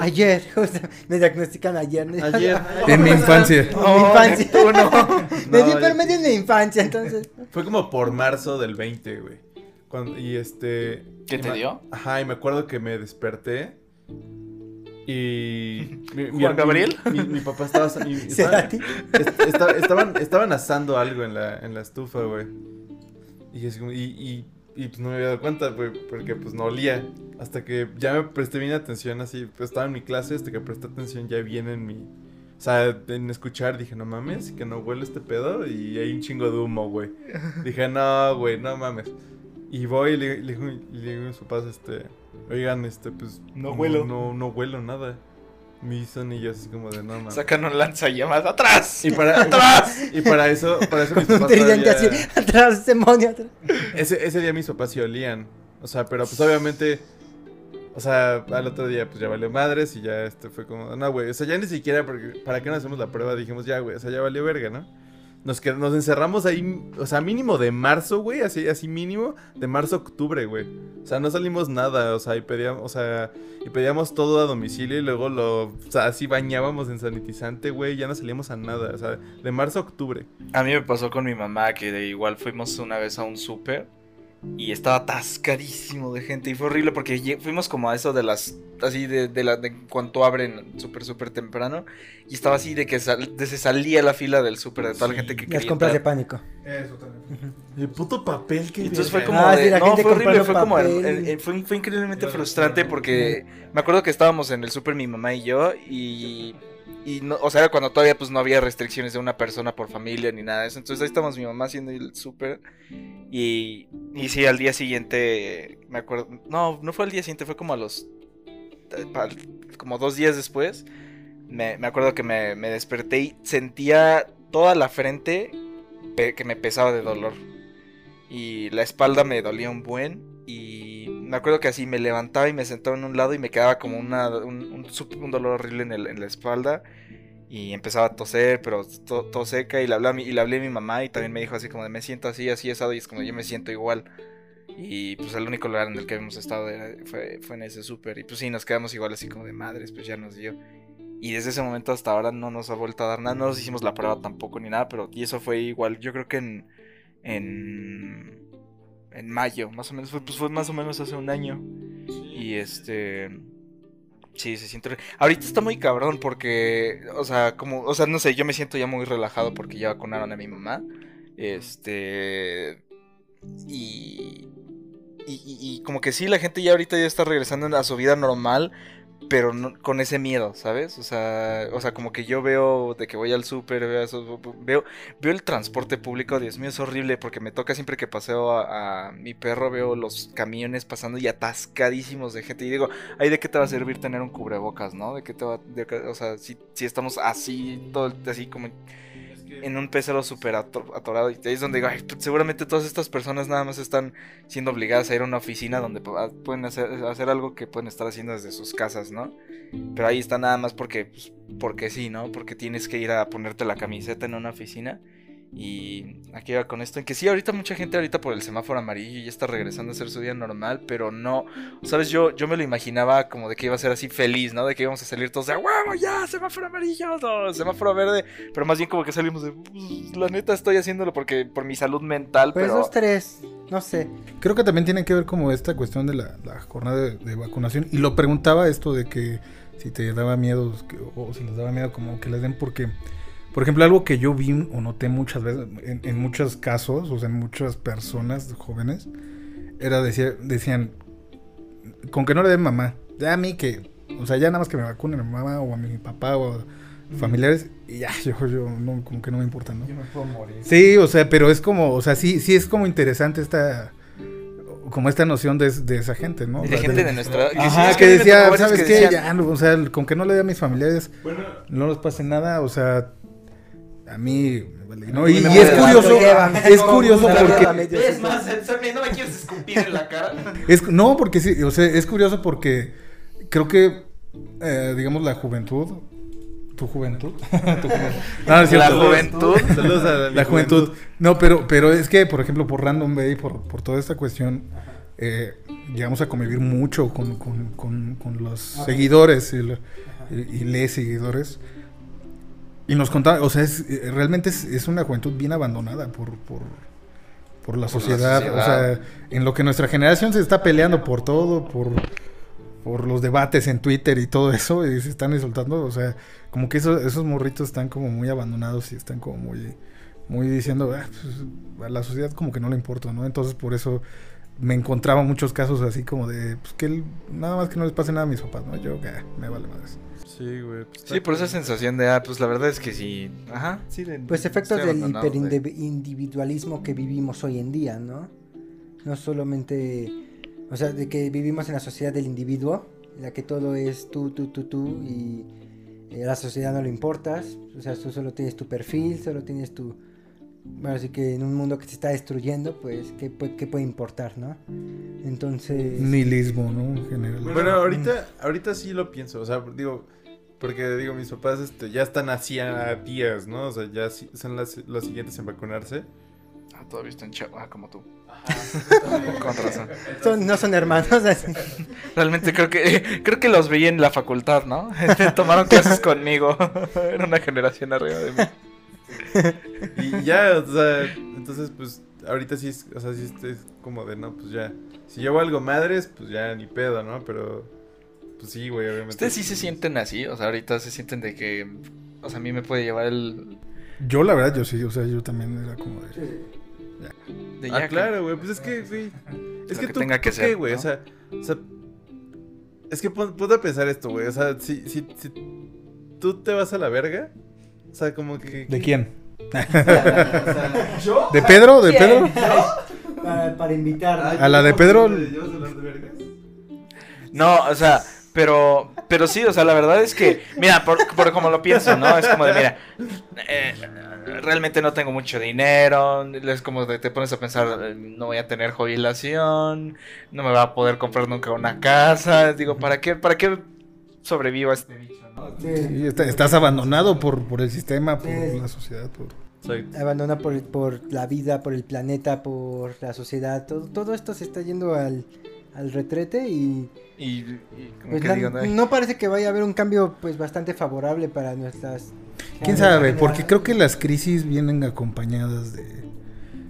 Ayer, justo, me diagnostican ayer. ¿no? Ayer. En mi infancia. En mi infancia. tú no. me No, di yo- por medio de mi infancia, entonces. Fue como por marzo del 20, güey. Cuando, y este... ¿Qué y te me- dio? Ajá, y me acuerdo que me desperté y... mi- mi- ¿Juan Gabriel? Mi, papá estaba... asa- mi- ¿Será estaba- estaban, estaban asando algo en la, en la estufa, güey. Y, es y, y, y, pues no me había dado cuenta, güey, porque pues no olía. Hasta que ya me presté bien atención, así, pues estaba en mi clase, hasta que presté atención ya bien en mi... O sea, en escuchar dije, no mames, que no huele este pedo y hay un chingo de humo, güey. Dije, no, güey, no mames. Y voy y le, le le digo a mis papás, este, oigan, este, pues... No huelo. No, no huelo nada. Me hizo y yo así como de, no mames. Sacan un lanzallamas atrás. Y para, y para eso, para eso mis Un papás así, atrás, demonio, atrás. ese, ese día mis papás sí olían. O sea, pero pues obviamente. O sea, al otro día pues ya valió madres y ya este fue como. No, güey. O sea, ya ni siquiera porque, para qué no hacemos la prueba dijimos ya, güey. O sea, ya valió verga, ¿no? Nos, qued- nos encerramos ahí, o sea, mínimo de marzo, güey, así, así mínimo, de marzo a octubre, güey. O sea, no salimos nada, o sea, y pedíamos, o sea, y pedíamos todo a domicilio y luego lo, o sea, así bañábamos en sanitizante, güey, ya no salíamos a nada, o sea, de marzo a octubre. A mí me pasó con mi mamá que de igual fuimos una vez a un súper y estaba atascadísimo de gente y fue horrible porque fuimos como a eso de las así de, de la de cuanto abren súper súper temprano y estaba así de que sal- de se salía la fila del súper de toda la gente que Las quería compras de pánico. Eso también. El puto papel que Y Entonces fue como Ah, de- sí, la no, gente fue horrible, fue como el- el- el- fue, fue increíblemente frustrante porque me acuerdo que estábamos en el súper mi mamá y yo y y no, o sea, era cuando todavía pues no había restricciones de una persona por familia ni nada de eso. Entonces ahí estábamos mi mamá haciendo el súper y y sí, al día siguiente me acuerdo, no, no fue al día siguiente, fue como a los eh, como dos días después. Me, me acuerdo que me, me desperté y sentía toda la frente que me pesaba de dolor. Y la espalda me dolía un buen. Y me acuerdo que así me levantaba y me sentaba en un lado y me quedaba como una, un, un un dolor horrible en, el- la espalda. Y empezaba a toser, pero to- seca. Y le, hablé a mi, y le hablé a mi mamá y también me dijo así como de me siento así, así, asado. Y es como yo me siento igual. Y pues el único lugar en el que habíamos estado fue, fue en ese súper. Y pues sí, nos quedamos igual así como de madres, pues ya nos dio. Y desde ese momento hasta ahora no nos ha vuelto a dar nada. No nos hicimos la prueba tampoco ni nada, pero y eso fue igual. Yo creo que en. En. En mayo, más o menos. Fue, pues fue más o menos hace un año. Y este. Sí, se siente. Ahorita está muy cabrón porque. O sea, como. O sea, no sé, yo me siento ya muy relajado porque ya vacunaron a mi mamá. Este. Y. Y, y- y como que sí, la gente ya ahorita ya está regresando a su vida normal, pero no- con ese miedo, ¿sabes? O sea, o sea, como que yo veo de que voy al súper, veo, veo, el transporte público, Dios mío, es horrible porque me toca siempre que paseo a, mi perro, veo los camiones pasando y atascadísimos de gente y digo, ay, ¿de qué te va a servir tener un cubrebocas, no? ¿De qué te va, de o sea, si, si estamos así, todo, así como en un pecero súper ato- atorado. Y ahí es donde digo, "Ay, pues, seguramente todas estas personas nada más están siendo obligadas a ir a una oficina donde ah, pueden hacer, hacer algo que pueden estar haciendo desde sus casas, ¿no? Pero ahí está nada más porque, pues, porque sí, ¿no? Porque tienes que ir a ponerte la camiseta en una oficina. Y aquí va con esto, en que sí, ahorita mucha gente ahorita por el semáforo amarillo ya está regresando a hacer su día normal, pero no, ¿sabes? Yo, yo me lo imaginaba como de que iba a ser así feliz, ¿no? De que íbamos a salir todos de "¡A huevo, ya, semáforo amarillo, no, semáforo verde, pero más bien como que salimos de, "Pues, la neta estoy haciéndolo porque por mi salud mental, Pues pero... dos, tres, no sé. Creo que también tiene que ver como esta cuestión de la, la jornada de, de vacunación. Y lo preguntaba esto de que si te daba miedo que- o si les daba miedo como que les den porque, por ejemplo, algo que yo vi o noté muchas veces, en, en muchos casos, o sea, en muchas personas jóvenes, era decir, decían, con que no le den mamá, ya a mí que, o sea, ya nada más que me vacunen a mi mamá o a mi papá o a familiares, y ya, yo, yo no, como que no me importa, ¿no? Yo me puedo morir. Sí, o sea, pero es como, o sea, sí, sí es como interesante esta, como esta noción de, de esa gente, ¿no? De sea, gente de nuestra... sí, Ajá, es que decía, ¿sabes que qué? decían, Ya, no, o sea, con que no le dé a mis familiares, Bueno, no les pase nada, o sea, a mí, ¿no? Y, es curioso, es curioso porque. Es más, no me quieres escupir en la cara. es, no, porque sí, o sea, es curioso porque creo que, eh, digamos, la juventud, tu juventud, Tu juventud. No, no es La juventud. saludos a La juventud. No, pero, pero es que, por ejemplo, por Random Bay, por, por toda esta cuestión, eh, llegamos a convivir mucho con, con, con, con los seguidores y, y, y les seguidores. Y nos contaban, o sea, es, eh, realmente es, es una juventud bien abandonada por, por, por la Por la sociedad. O sea, en lo que nuestra generación se está peleando por todo, por, por los debates en Twitter y todo eso, y se están insultando. O sea, como que esos, esos morritos están como muy abandonados y están como muy, muy diciendo, "Ah, pues, a la sociedad como que no le importa, ¿no? Entonces por eso me encontraba muchos casos así como de, pues que nada más que no les pase nada a mis papás, ¿no? Yo, "Ah, me vale más. Sí, güey. pues, Sí, por esa sensación de, ah, pues la verdad es que sí. Ajá, sí. de- Pues efectos del hiperindividualismo que vivimos hoy en día, ¿no? No solamente, o sea, de que vivimos en la sociedad del individuo, en la que todo es tú, tú, tú, tú, y eh, a la sociedad no le importas, o sea, tú solo tienes tu perfil, solo tienes tu... Bueno, así que en un mundo que se está destruyendo, pues, ¿qué, puede- qué puede importar, no? Entonces... Nihilismo, ¿no? En general. Bueno, ahorita, ahorita sí lo pienso, o sea, digo, porque digo, mis papás este, ya están así a días, ¿no? O sea, ya son las, los siguientes en vacunarse. Ah, todavía están chavos. Ah, como tú. Con razón. son- no son hermanos, así. Realmente creo que creo que los veía en la facultad, ¿no? Tomaron clases conmigo. Era una generación arriba de mí. Y ya, o sea, entonces, pues, ahorita sí es, o sea, sí es como de, no, pues ya. Si llevo algo madres, pues ya ni pedo, ¿no? Pero, pues sí, güey, obviamente. ¿Ustedes sí se sienten así? O sea, ahorita se sienten de que... O sea, a mí me puede llevar el... Yo la verdad, yo sí, o sea, yo también era como de... De ya Ah, claro, güey, pues es que, güey. Es que, que tú, tenga que tú ser, qué, güey, ¿no? o sea, o sea, es que pon- ponte a pensar esto, güey, o sea, si, si, si tú te vas a la verga, o sea, como que... ¿De quién? ¿Yo? ¿De Pedro? ¿De Pedro? Para, para invitar. A la de Pedro- ¿Llevas a hablar de vergas? No, o sea, pero, pero sí, o sea, la verdad es que, mira, por, por como lo pienso, ¿no? Es como de, mira, eh, realmente no tengo mucho dinero, es como de, te pones a pensar, eh, no voy a tener jubilación, no me va a poder comprar nunca una casa, digo, ¿para qué, para qué sobrevivo a este bicho, no? Sí, está- estás abandonado por, por el sistema, por Sí. la sociedad, por... Exacto. abandona por, por la vida, por el planeta, por la sociedad. Todo, todo esto se está yendo al, al retrete y Y, y como pues, digan, "Ay". no parece que vaya a haber un cambio pues bastante favorable para nuestras... ¿Quién sabe? Porque creo que las crisis vienen acompañadas de...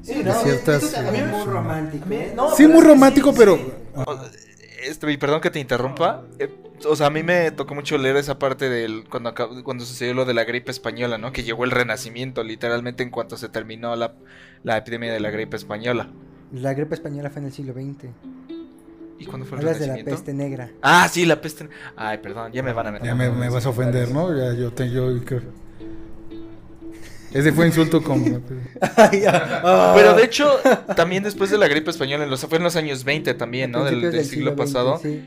Sí, de ciertas, Eso también es muy eh, romántico. ¿eh? Sí, muy romántico, pero... O- Este, y perdón que te interrumpa. eh, o sea, a mí me tocó mucho leer esa parte del cuando cuando sucedió lo de la gripe española, ¿no? Que llegó el renacimiento, literalmente en cuanto se terminó la, la epidemia de la gripe española. La gripe española fue en el siglo XX. ¿Y cuándo fue el Hablas de la renacimiento? peste negra. Ah, sí, la peste. Ay, perdón, ya me van a meter. Ya me, me vas a ofender, ¿no? Ya yo te... Yo, Ese fue insulto como... Ah, Pero de hecho, también después de la gripe española, en los, fue en los años 20 también, ¿no? Del, siglo, pasado. sí.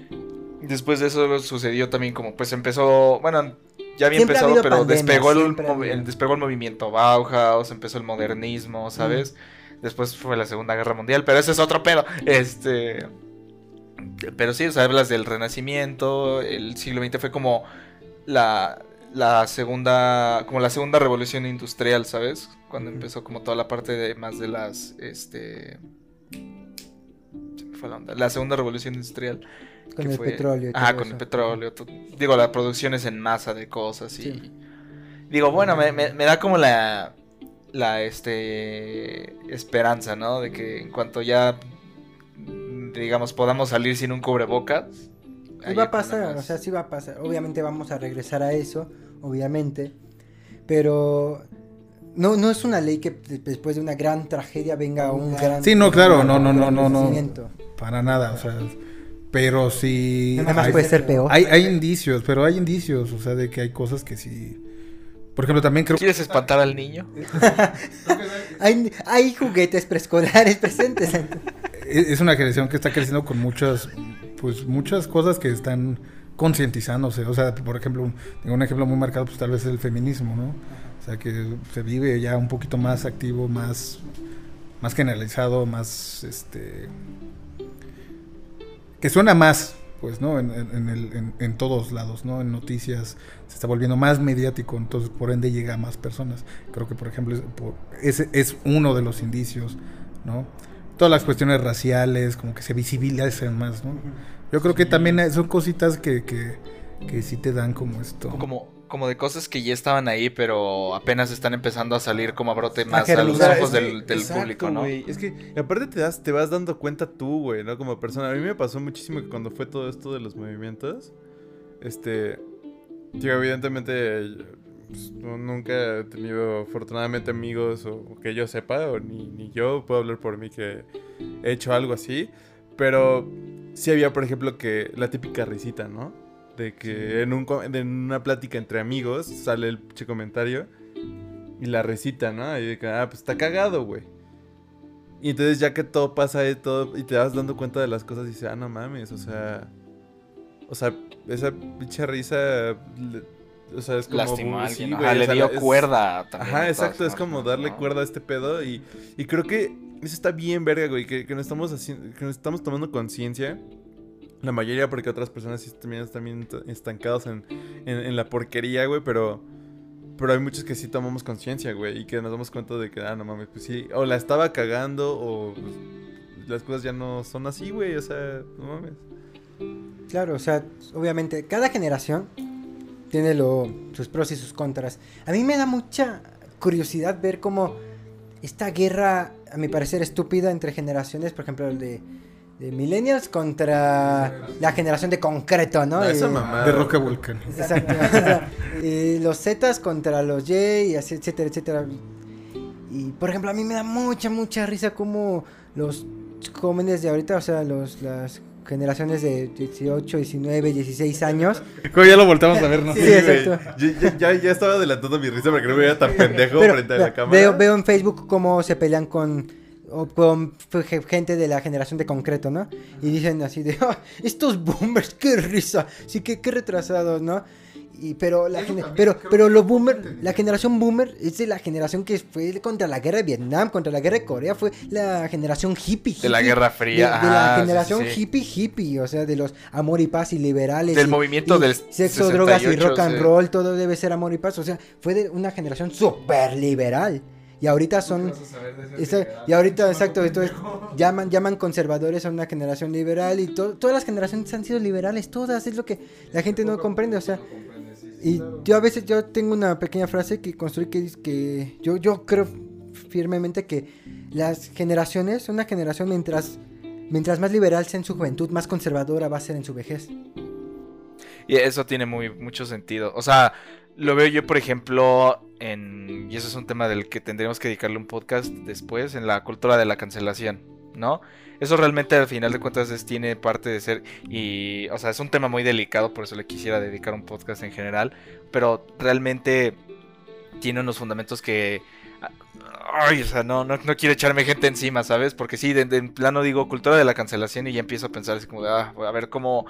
Después de eso sucedió también como, pues empezó, bueno, ya había Siempre empezado, pero despegó el, despegó el movimiento Bauhaus, empezó el modernismo, ¿sabes? Después fue la Segunda Guerra Mundial, pero ese es otro pedo. Este. Pero sí, o sea, hablas del Renacimiento, el siglo XX fue como la, la segunda, como la segunda revolución industrial, ¿sabes? Cuando empezó como toda la parte de más de las, este, se me fue la onda, la segunda revolución industrial. Con el fue- petróleo. Ajá, con eso. el petróleo. digo, la producción es en masa de cosas y... Sí. Digo, bueno, me, me- me da como la... La, este... Esperanza, ¿no? De que en cuanto ya... Digamos, podamos salir sin un cubrebocas... Sí haya va a pasar, o sea, sí va a pasar. Obviamente vamos a regresar a eso, obviamente. Pero no, no es una ley que de- después de una gran tragedia venga un gran... Sí, no, claro, no, no, no, no, no. Para nada, o sea, pero sí... Nada más hay- puede ser peor. Hay, hay indicios, pero hay indicios, o sea, de que hay cosas que sí... Por ejemplo, también creo ¿Quieres espantar al niño? Hay, hay juguetes preescolares presentes. es una generación que está creciendo con muchas, pues muchas cosas que están concientizándose. O sea, por ejemplo, un, ejemplo muy marcado, pues tal vez es el feminismo, ¿no? O sea, que se vive ya un poquito más activo, más, más generalizado, más, este, que suena más, pues, ¿no? En, en- el- en- en todos lados, ¿no? En noticias se está volviendo más mediático, entonces por ende llega a más personas. Creo que, por ejemplo, ese es uno de los indicios, ¿no? Todas las cuestiones raciales, como que se visibilicen más, ¿no? Yo creo que también eh, son cositas que, que, que sí te dan como esto. Como, como de cosas que ya estaban ahí, pero apenas están empezando a salir como a brote más a los ojos es que- del, del exacto, público, ¿no? güey. Es que aparte te das, te vas dando cuenta tú, güey, ¿no? Como persona. A mí me pasó muchísimo que cuando fue todo esto de los movimientos, este, digo, evidentemente, pues, no- nunca he tenido afortunadamente amigos o, o que yo sepa, o ni, ni yo puedo hablar por mí que he hecho algo así, pero sí había, por ejemplo, que la típica risita, ¿no? De que en, un, en una plática entre amigos sale el pinche comentario y la recita, ¿no? Y de que, ah, pues está cagado, güey. Y entonces ya que todo pasa y todo, y te vas dando cuenta de las cosas y dices, ah, no mames, o sea... O sea, esa pinche risa... o sea, es como... Lastimó a sí, alguien, güey, ajá, o le dio es- cuerda también. Ajá, exacto, todas es como darle ¿no? cuerda a este pedo y, y creo que eso está bien verga, güey, que, que nos estamos haciendo, que nos estamos tomando conciencia. La mayoría porque otras personas sí también están bien estancados en, en, en la porquería, güey, pero... Pero hay muchos que sí tomamos conciencia, güey, y que nos damos cuenta de que, ah, no mames, pues sí, o la estaba cagando, o pues, las cosas ya no son así, güey, o sea, no mames. Claro, o sea, obviamente cada generación tiene lo, sus pros y sus contras. A mí me da mucha curiosidad ver cómo esta guerra, a mi parecer estúpida entre generaciones, por ejemplo, el de, de millennials contra la generación de concreto, ¿no? No, esa mamada. De Roca Volcán. Exacto. y los Zetas contra los Y, y así, etcétera, etcétera. Y por ejemplo, a mí me da mucha, mucha risa como los jóvenes de ahorita, o sea, los, las generaciones de 18, 19, 16 años. Como ya lo volteamos a ver, ¿no? Sí, güey, exacto. Yo- ya, ya estaba adelantando mi risa para que no me viera tan pendejo Pero, frente a la cámara. Veo, veo en Facebook cómo se pelean con, o con gente de la generación de concreto, ¿no? Y dicen así de, "Ah, estos boomers, qué risa, sí que qué retrasados, ¿no? Y, pero la pero pero lo boomer la generación boomer es de la generación que fue contra la guerra de Vietnam contra la guerra de Corea fue la generación hippie, De la hippie, Guerra Fría, de, de la generación sí, sí. hippie hippie o sea de los amor y paz y liberales Del y- movimiento y del sexo drogas y 68, rock and sí. roll todo debe ser amor y paz o sea fue de una generación súper liberal y ahorita son esa- y ahorita exacto entonces llaman llaman conservadores a una generación liberal y to- todas las generaciones han sido liberales todas es lo que la gente no comprende o sea y yo a veces yo tengo una pequeña frase que construí que dice que yo yo creo firmemente que las generaciones una generación mientras mientras más liberal sea en su juventud más conservadora va a ser en su vejez Y eso tiene muy mucho sentido. O sea, lo veo yo, por ejemplo, en. Y eso es un tema del que tendremos que dedicarle un podcast después, en la cultura de la cancelación, ¿no? Eso realmente al final de cuentas tiene parte de ser. Y. O sea, es un tema muy delicado, por eso le quisiera dedicar un podcast en general. Pero realmente tiene unos fundamentos que. Ay, o sea, no, no, no quiero echarme gente encima, ¿sabes? Porque sí, de, en plano digo cultura de la cancelación y ya empiezo a pensar así como de, ah, a ver cómo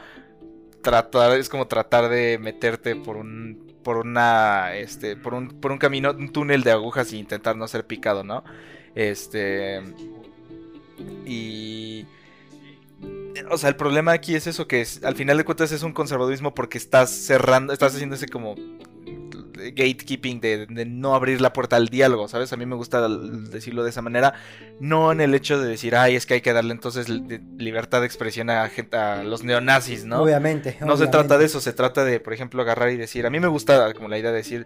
tratar, es como tratar de meterte por un por una este por un por un camino, un túnel de agujas y intentar no ser picado, ¿no? Este y o sea, el problema aquí es eso que es, al final de cuentas es un conservadurismo porque estás cerrando, estás haciendo ese como gatekeeping de, de, no abrir la puerta al diálogo, ¿sabes? A mí me gusta decirlo de esa manera, no en el hecho de decir, ay, es que hay que darle entonces libertad de expresión a, a los neonazis, ¿no? Obviamente. No obviamente. se trata de eso, se trata de, por ejemplo, agarrar y decir, a mí me gusta como la idea de decir,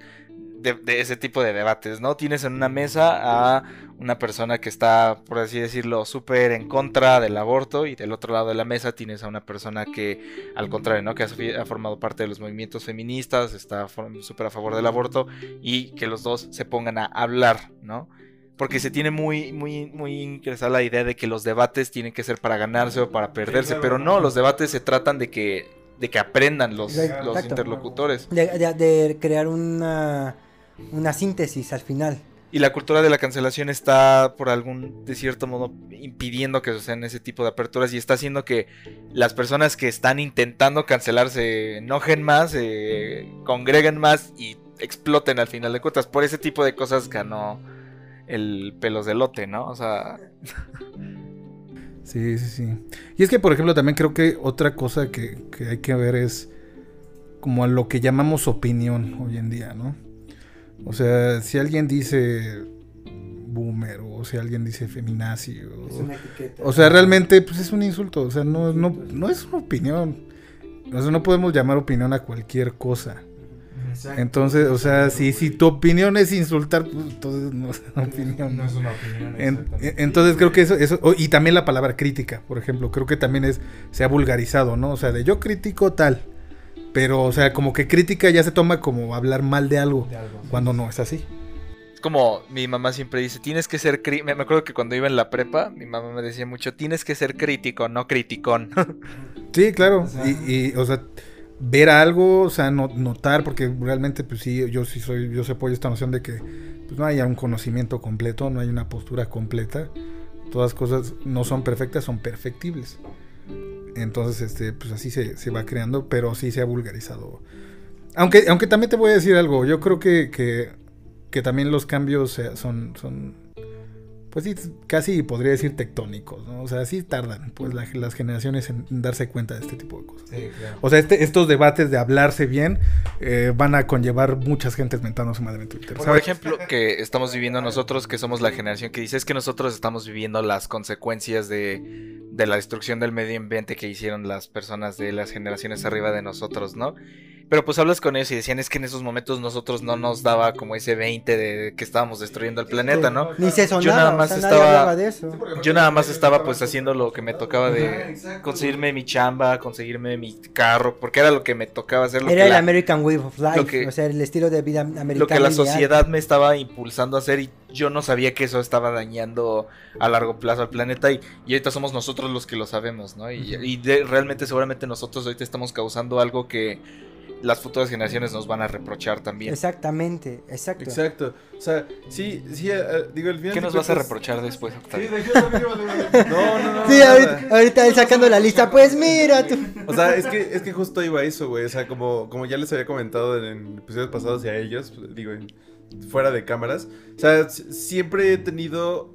de, de, ese tipo de debates, ¿no? Tienes en una mesa a una persona que está, por así decirlo, súper en contra del aborto y del otro lado de la mesa tienes a una persona que, al contrario, ¿no? Que ha, ha formado parte de los movimientos feministas, está súper a favor del aborto y que los dos se pongan a hablar, ¿no? Porque se tiene muy, muy, muy ingresada la idea de que los debates tienen que ser para ganarse o para perderse, pero no, los debates se tratan de que, de que aprendan los, los interlocutores. De, de, de crear una una síntesis al final. Y la cultura de la cancelación está, por algún, de cierto modo, impidiendo que sucedan ese tipo de aperturas y está haciendo que las personas que están intentando cancelar se enojen más, se congreguen más y exploten al final de cuentas. Por ese tipo de cosas ganó el pelos de lote, ¿no? O sea... Sí, sí, sí. Y es que, por ejemplo, también creo que otra cosa que, que hay que ver es como a lo que llamamos opinión hoy en día, ¿no? O sea, si alguien dice boomer o si alguien dice feminazi o, o sea, realmente pues es un insulto, o sea, no, no, no es una opinión. O sea, no podemos llamar opinión a cualquier cosa. Exacto. Entonces, o sea, si, si tu opinión es insultar, pues entonces no es una opinión. No es una opinión. En, entonces creo que eso, eso, y también la palabra crítica, por ejemplo, creo que también es, se ha vulgarizado, ¿no? O sea, de yo critico tal. Pero, o sea, como que crítica ya se toma como hablar mal de algo, De algo, sí. cuando no es así. Es como mi mamá siempre dice, tienes que ser crítico. Me me acuerdo que cuando iba en la prepa, mi mamá me decía mucho, tienes que ser crítico, no criticón. Sí, claro. O sea- y, y, o sea, ver algo, o sea, no, notar, porque realmente, pues sí, yo sí soy, yo se apoyo esta noción de que pues, no hay un conocimiento completo, no hay una postura completa. Todas cosas no son perfectas, son perfectibles. Entonces, este, pues así se, se va creando, pero sí se ha vulgarizado. Aunque, aunque también te voy a decir algo, yo creo que, que, también los cambios eh, son, son, pues sí, casi podría decir tectónicos, ¿no? O sea, sí tardan, pues la- las generaciones en darse cuenta de este tipo de cosas. Sí, claro. O sea, este, estos debates de hablarse bien eh, van a conllevar muchas gentes mentándose madre en Twitter. Por ¿sabes? ejemplo, que estamos viviendo nosotros, que somos la generación que dice, es que nosotros estamos viviendo las consecuencias de, de la destrucción del medio ambiente que hicieron las personas de las generaciones arriba de nosotros, ¿no? Pero pues hablas con ellos y decían, es que en esos momentos nosotros no nos daba como ese 20 de que estábamos destruyendo el planeta, ¿no? Ni se sonaba, Yo nada más o sea, nadie estaba- de eso. Yo nada más estaba pues haciendo lo que me tocaba de conseguirme mi chamba, conseguirme mi carro, porque era lo que me tocaba hacer. Lo Era que el la- American Way of Life, que- o sea, el estilo de vida americano. lo que la sociedad me estaba impulsando a hacer y yo no sabía que eso estaba dañando a largo plazo al planeta y, y ahorita somos nosotros los que lo sabemos, ¿no? Y, y de- realmente seguramente nosotros ahorita estamos causando algo que las futuras generaciones nos van a reprochar también. Exactamente, exacto. Exacto. O sea, sí, sí, eh, eh, digo, al final. ¿Qué nos vas a reprochar después, Sí, Octavio? decir- No, no, no. Sí, nada. ahorita, ahorita él sacando la lista, pues mira tú. O sea, es que, es que justo iba a eso, güey. O sea, como, como ya les había comentado en, en episodios pasados y a ellos, digo, en- fuera de cámaras. O sea, siempre he tenido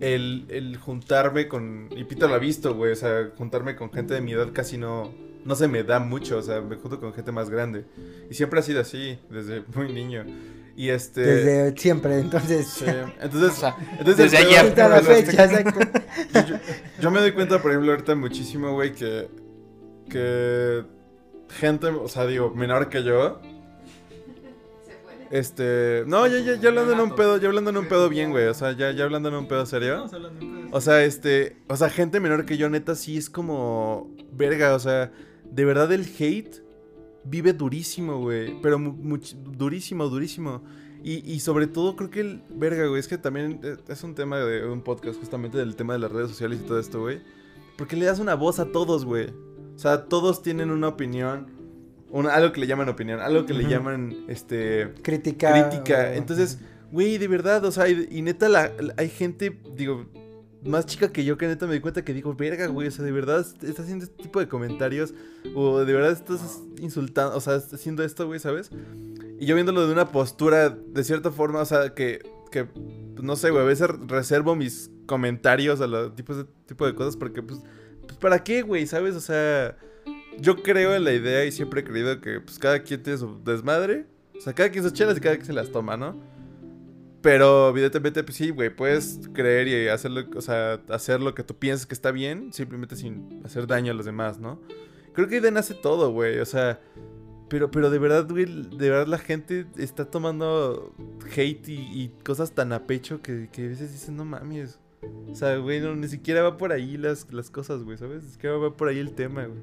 el, el juntarme con. Y Pito lo ha visto, güey. O sea, juntarme con gente de mi edad casi no. No se me da mucho. O sea, me junto con gente más grande. Y siempre ha sido así, desde muy niño. Y este. Desde siempre, entonces. sí, Entonces, O sea, entonces desde ayer. Hasta la fecha, exacto. yo, yo me doy cuenta, por ejemplo, ahorita muchísimo, güey, que. Que. Gente, o sea, digo, menor que yo. Se puede. Este. No, ya, ya, ya hablando en un pedo, ya hablando en un pedo bien, güey. O sea, ya, ya hablando en un pedo serio. O sea, este. O sea, gente menor que yo, neta, sí es como. Verga, o sea. De verdad el hate vive durísimo, güey. Pero much- durísimo, durísimo. Y, y sobre todo creo que el. Verga, güey. Es que también eh, es un tema de un podcast, justamente del tema de las redes sociales y todo esto, güey. Porque le das una voz a todos, güey. O sea, todos tienen una opinión. una- algo que le llaman opinión. Algo que le llaman. Este Crítica. crítica. Entonces, güey, de verdad, o sea, y, y neta, la, la- hay gente, digo, más chica que yo que neta me di cuenta que digo, verga, güey, o sea, de verdad estás haciendo este tipo de comentarios o de verdad estás insultando, o sea, haciendo esto, güey, ¿sabes? Y yo viéndolo de una postura, de cierta forma, o sea, que, que pues, no sé, güey, a veces reservo mis comentarios a los tipos de, tipo de cosas porque, pues, pues, ¿para qué, güey? ¿Sabes? O sea, yo creo en la idea y siempre he creído que, pues, cada quien tiene su desmadre. O sea, cada quien sus chelas y cada quien se las toma, ¿no? Pero evidentemente, pues sí, güey, puedes creer y hacerlo, o sea, hacer lo que tú piensas que está bien, simplemente sin hacer daño a los demás, ¿no? Creo que ahí de nace todo, güey, o sea, pero, pero de verdad, güey, de verdad la gente está tomando hate y, y cosas tan a pecho que, que a veces dicen, no mames. O sea, güey, no, ni siquiera va por ahí las, las cosas, güey, ¿sabes? Ni siquiera va por ahí el tema, güey.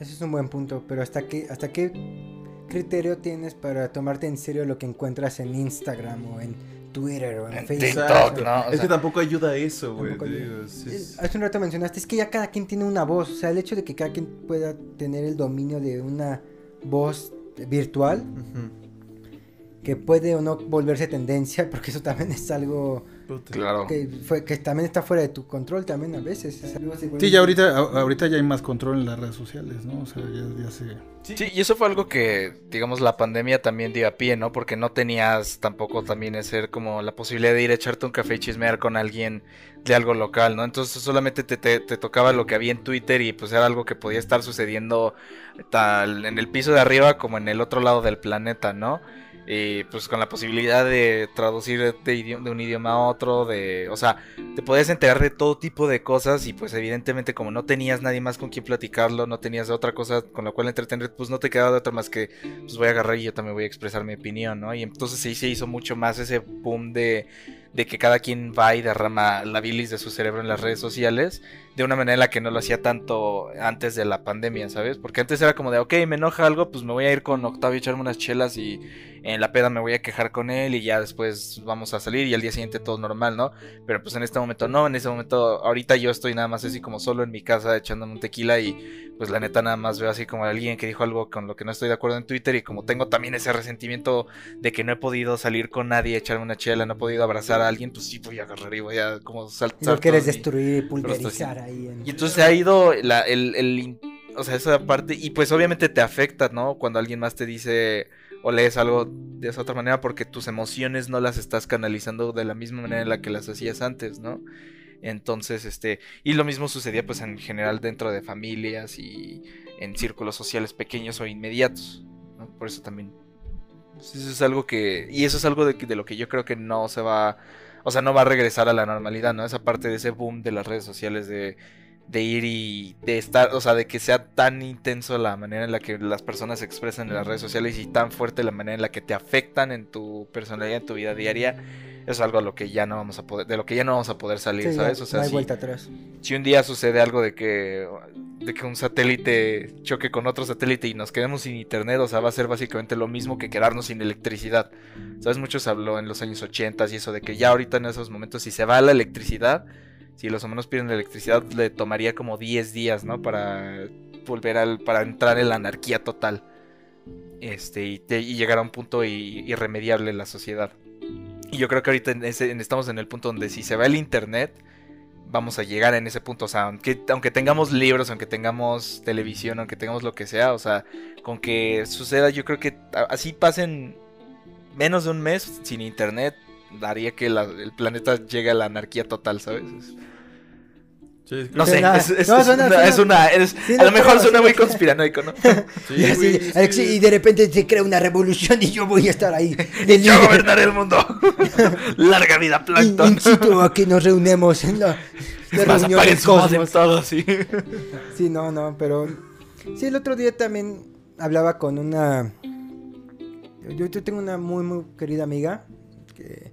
Ese es un buen punto, pero ¿hasta qué, ¿hasta qué criterio tienes para tomarte en serio lo que encuentras en Instagram o en Twitter o en, En Facebook? TikTok, ¿no? O es que tampoco ayuda eso, güey. Eh, es- Hace un rato mencionaste, es que ya cada quien tiene una voz, o sea, el hecho de que cada quien pueda tener el dominio de una voz virtual, Ujú. Que puede o no volverse tendencia, porque eso también es algo. Claro. que, fue, que también está fuera de tu control también a veces. es algo así, Sí, ya ahorita, a- ahorita ya hay más control en las redes sociales, ¿no? O sea, ya, ya se... Sí, y eso fue algo que, digamos, la pandemia también dio a pie, ¿no? Porque no tenías tampoco también ese como la posibilidad de ir a echarte un café y chismear con alguien de algo local, ¿no? Entonces solamente te, te- te tocaba lo que había en Twitter y pues era algo que podía estar sucediendo tal en el piso de arriba como en el otro lado del planeta, ¿no? Y pues con la posibilidad de traducir de, un idioma a otro, de, o sea, te podías enterar de todo tipo de cosas y pues evidentemente como no tenías nadie más con quien platicarlo, no tenías otra cosa con la cual entretener, pues no te quedaba de otra más que pues voy a agarrar y yo también voy a expresar mi opinión, ¿no? Y entonces sí se hizo mucho más ese boom de, de que cada quien va y derrama la bilis de su cerebro en las redes sociales de una manera la que no lo hacía tanto antes de la pandemia, ¿sabes? Porque antes era como de, ok, me enoja algo, pues me voy a ir con Octavio a echarme unas chelas y en la peda me voy a quejar con él y ya después vamos a salir y al día siguiente todo normal, ¿no? Pero pues en este momento no, en este momento ahorita yo estoy nada más así como solo en mi casa echándome un tequila y pues la neta nada más veo así como a alguien que dijo algo con lo que no estoy de acuerdo en Twitter y como tengo también ese resentimiento de que no he podido salir con nadie, echarme una chela, no he podido abrazar a alguien, pues sí voy a agarrar y voy a como saltar. Lo quieres destruir y pulverizar ahí. En... y entonces se ha ido la, el, el o sea, esa parte, y pues obviamente te afecta, ¿no? Cuando alguien más te dice o lees algo de esa otra manera porque tus emociones no las estás canalizando de la misma manera en la que las hacías antes, ¿no? Entonces, este, y lo mismo sucedía pues en general dentro de familias y en círculos sociales pequeños o inmediatos, ¿no? Por eso también. Eso es algo que, y eso es algo de, de lo que yo creo que no se va, o sea, no va a regresar a la normalidad, ¿no? Esa parte de ese boom de las redes sociales de, de ir y de estar, o sea, de que sea tan intenso la manera en la que las personas se expresan en las redes sociales y tan fuerte la manera en la que te afectan en tu personalidad, en tu vida diaria, es algo a lo que ya no vamos a poder, de lo que ya no vamos a poder salir, Sí, ¿sabes? O sea, no hay si, vuelta atrás. si un día sucede algo de que de que un satélite choque con otro satélite y nos quedemos sin internet, o sea, va a ser básicamente lo mismo que quedarnos sin electricidad. ¿Sabes? Mucho se habló en los años 80 y eso de que ya ahorita en esos momentos si se va la electricidad, si los humanos pierden la electricidad le tomaría como 10 días, ¿no? Para volver al para entrar en la anarquía total. Este y, llegar a un punto irremediable en la sociedad. Y yo creo que ahorita estamos en el punto donde si se va el internet, vamos a llegar en ese punto. O sea, aunque, aunque tengamos libros, aunque tengamos televisión, aunque tengamos lo que sea, o sea, con que suceda, yo creo que así pasen menos de un mes sin internet, daría que la- el planeta llegue a la anarquía total, ¿sabes? Es- Sí, es que- No sé, es, es- no, es suena- una, suena- es una- es- Sí, a no, lo mejor pero- suena muy conspiranoico, ¿no? sí, Y, así, Alex, y de repente se crea una revolución y yo voy a estar ahí. De Yo gobernaré el mundo. Larga vida, In- Plankton. incito a que nos reunemos en la, la reunión del cosmos. todo, sí. Sí, no, no, pero... Sí, el otro día también hablaba con una... Yo, yo tengo una muy, muy querida amiga que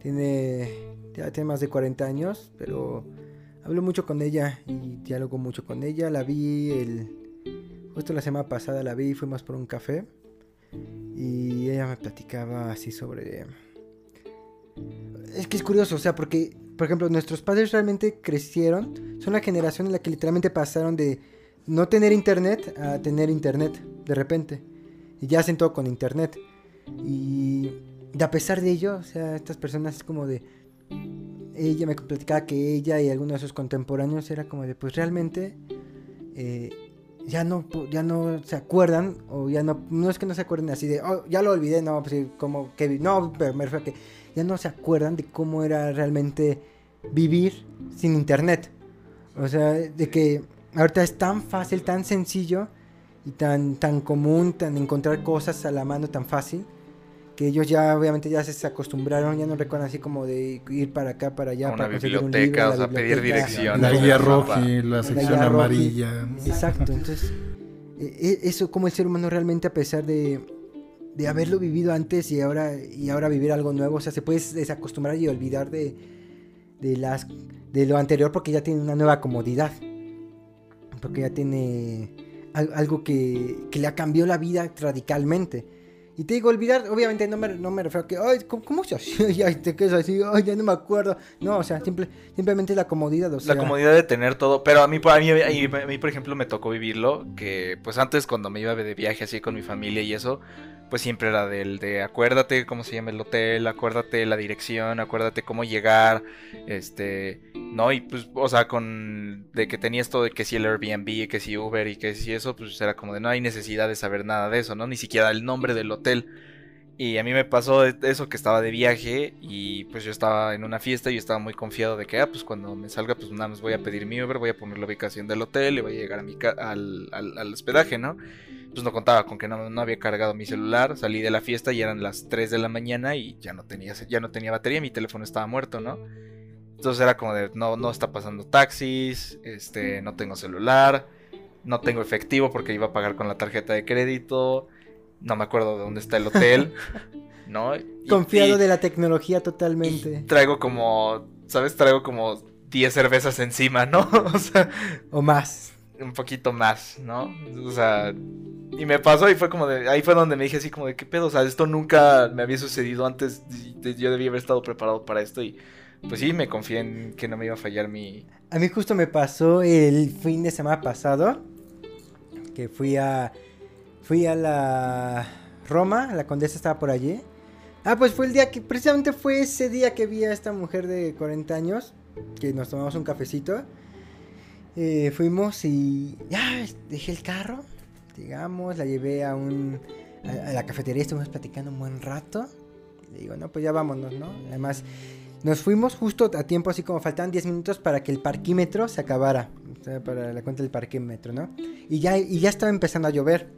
tiene, ya tiene más de 40 años, pero hablo mucho con ella y dialogo mucho con ella. La vi el... Justo la semana pasada la vi, fuimos por un café y ella me platicaba así sobre... Es que es curioso, o sea, porque, por ejemplo, nuestros padres realmente crecieron, son la generación en la que literalmente pasaron de no tener internet a tener internet de repente. Y ya hacen todo con internet. Y, y a pesar de ello, o sea, estas personas es como de... ella me platicaba que ella y algunos de sus contemporáneos era como de, pues realmente eh, ya no ya no se acuerdan o ya no no es que no se acuerden así de, oh, ya lo olvidé, no, pues como que no, pero me refiero a que ya no se acuerdan de cómo era realmente vivir sin internet. O sea, de que ahorita es tan fácil, tan sencillo y tan tan común, tan encontrar cosas a la mano tan fácil que ellos ya obviamente ya se acostumbraron, ya no recuerdan así como de ir para acá, para allá, A una para conseguir un libro, o sea, la pedir dirección. La guía roji, la sección amarilla. Exacto, entonces eh, eh, eso como el ser humano realmente a pesar de, de haberlo vivido antes y ahora y ahora vivir algo nuevo, o sea, se puede desacostumbrar y olvidar de, de las de lo anterior porque ya tiene una nueva comodidad. Porque ya tiene al- algo que, que le ha cambiado la vida radicalmente. Y te digo, olvidar, obviamente no me, no me refiero a que, ay, ¿cómo, cómo se hacía? Ay, te quedas así, ay, ya no me acuerdo. No, o sea, simple, simplemente la comodidad. O sea, La comodidad de tener todo, pero a mí, a mí, a mí, a mí, por ejemplo, me tocó vivirlo, que pues antes cuando me iba de viaje así con mi familia y eso, pues siempre era del de acuérdate cómo se llama el hotel, acuérdate la dirección, acuérdate cómo llegar, este, no, y pues, o sea, con, de que tenías todo, de que si el Airbnb, que si Uber y que si eso, pues era como de no hay necesidad de saber nada de eso, ¿no? Ni siquiera el nombre del hotel. Y a mí me pasó de- eso que estaba de viaje y pues yo estaba en una fiesta y yo estaba muy confiado de que, ah, pues cuando me salga, pues nada más voy a pedir mi Uber, voy a poner la ubicación del hotel y voy a llegar a mi ca- al- al hospedaje, ¿no? Pues no contaba con que no, no había cargado mi celular, salí de la fiesta y eran las 3 de la mañana y ya no tenía, ya no tenía batería, mi teléfono estaba muerto, ¿no? Entonces era como de, no, no está pasando taxis, este, no tengo celular, no tengo efectivo porque iba a pagar con la tarjeta de crédito, no me acuerdo de dónde está el hotel, ¿no? Y- Confiado y- de la tecnología totalmente. traigo como, ¿sabes? Traigo como 10 cervezas encima, ¿no? o sea, O más. Un poquito más, ¿no? O sea, y me pasó y fue como de, ahí fue donde me dije así como de, ¿qué pedo? O sea, esto nunca me había sucedido antes, yo debía haber estado preparado para esto y pues sí, me confié en que no me iba a fallar mi... A mí justo me pasó el fin de semana pasado que fui a fui a la Roma, la condesa estaba por allí. Ah, pues fue el día que precisamente fue ese día que vi a esta mujer de 40 años que nos tomamos un cafecito. Eh, fuimos y ya dejé el carro, digamos, la llevé a un a, la cafetería, estuvimos platicando un buen rato. Le digo, no, pues ya vámonos, ¿no? Además, nos fuimos justo a tiempo, así como faltaban 10 minutos para que el parquímetro se acabara. O sea, para la cuenta del parquímetro, ¿no? Y ya, y ya estaba empezando a llover.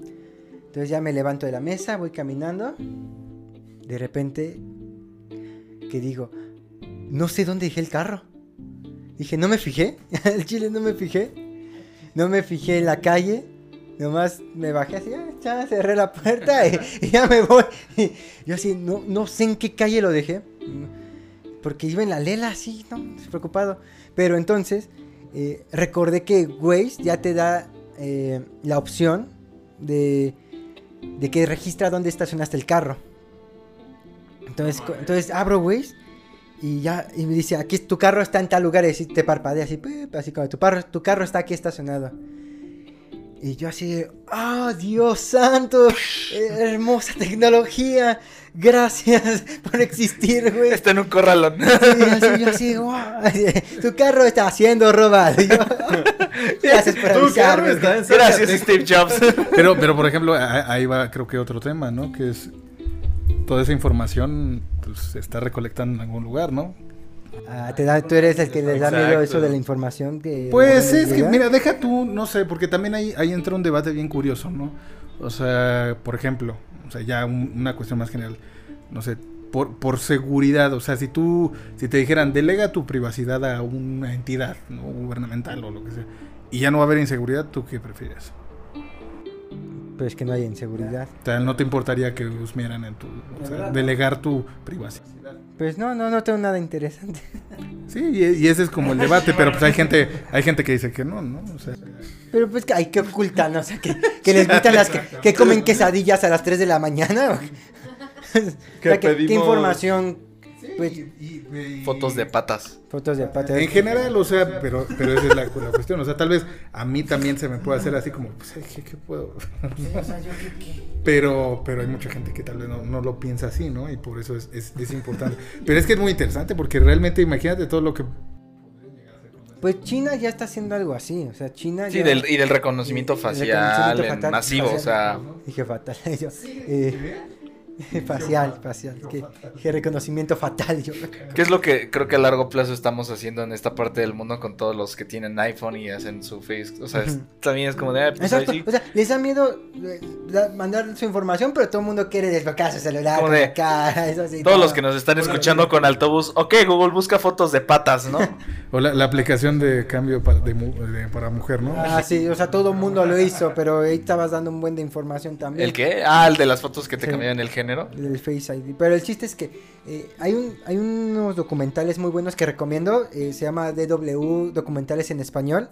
Entonces ya me levanto de la mesa, voy caminando. De repente, que digo, no sé dónde dejé el carro. Dije, no me fijé. El chile no me fijé. No me fijé en la calle. Nomás me bajé así, ah, ya cerré la puerta y, y ya me voy. Y yo así, no, no sé en qué calle lo dejé. Porque iba en la lela así, ¿no? Despreocupado. Pero entonces eh, recordé que Waze ya te da eh, la opción de, de que registra dónde estacionaste el carro. Entonces, entonces abro Waze y ya y me dice, aquí tu carro está en tal lugar y así te parpadea así, así como tu, carro- tu carro está aquí estacionado. Y yo así, de, ¡ah, Dios santo! Hermosa tecnología. Gracias por existir, güey. Está en un corralón. Sí, así, yo así, "Guau". Tu carro está siendo robado. Yo, Gracias por Tu carro avisarme. está en Gracias. Steve Jobs. Pero, pero por ejemplo, ahí va creo que otro tema, ¿no? Que es toda esa información pues, se está recolectando en algún lugar, ¿no? Ah, te da, tú eres el que les da miedo eso de la información que... Pues es que, mira, deja tú, no sé, porque también ahí, ahí entra un debate bien curioso, ¿no? O sea, por ejemplo, o sea, ya un- una cuestión más general, no sé, por, por seguridad, o sea, si tú, si te dijeran, delega tu privacidad a una entidad ¿no? gubernamental o lo que sea, y ya no va a haber inseguridad, ¿tú qué prefieres? Pero es que no hay inseguridad. O sea, no te importaría que husmearan en tu, o sea, delegar tu privacidad. Pues no, no, no tengo nada interesante. Sí, y, y ese es como el debate, pero pues hay gente, hay gente que dice que no, ¿no? O sea, Pero pues que hay que ocultan, o sea, que, que les gustan las que, que comen quesadillas a las 3 de la mañana. o- sea, Que ¿qué, información Pues- y- y- y- Fotos de patas. Fotos de pata. En general, o sea, pero, pero esa es la, la cuestión. O sea, tal vez a mí también se me puede hacer así como, pues, ¿qué, qué puedo? pero, pero hay mucha gente que tal vez no, no lo piensa así, ¿no? Y por eso es, es, es importante. Pero es que es muy interesante porque realmente imagínate todo lo que... Pues China ya está haciendo algo así, o sea, China Sí, ya... del, y del reconocimiento El facial reconocimiento en fatal- masivo, o sea... Dije fatal, yo, eh, facial, facial, que, dije reconocimiento fatal, yo. ¿Qué es lo que creo que a largo plazo estamos haciendo en esta parte del mundo con todos los que tienen iPhone y hacen su face? O sea, es- también es como de... ah, pues Exacto, sí. o sea, les da miedo eh, da- mandar su información, pero todo el mundo quiere desbloquear su celular Como con de- la cara, eso sí, Todos todo. los que nos están escuchando con altobús, ok, Google busca fotos de patas, ¿no? O la, la aplicación de cambio para, de mu- de- para mujer, ¿no? Ah, sí, o sea, todo el mundo lo hizo, pero ahí estabas dando un buen de información también. ¿El qué? Ah, el de las fotos que te Sí. cambian el género. Del Face ID. Pero el chiste es que eh, hay, un, hay unos documentales muy buenos que recomiendo. eh, se llama DW Documentales en Español.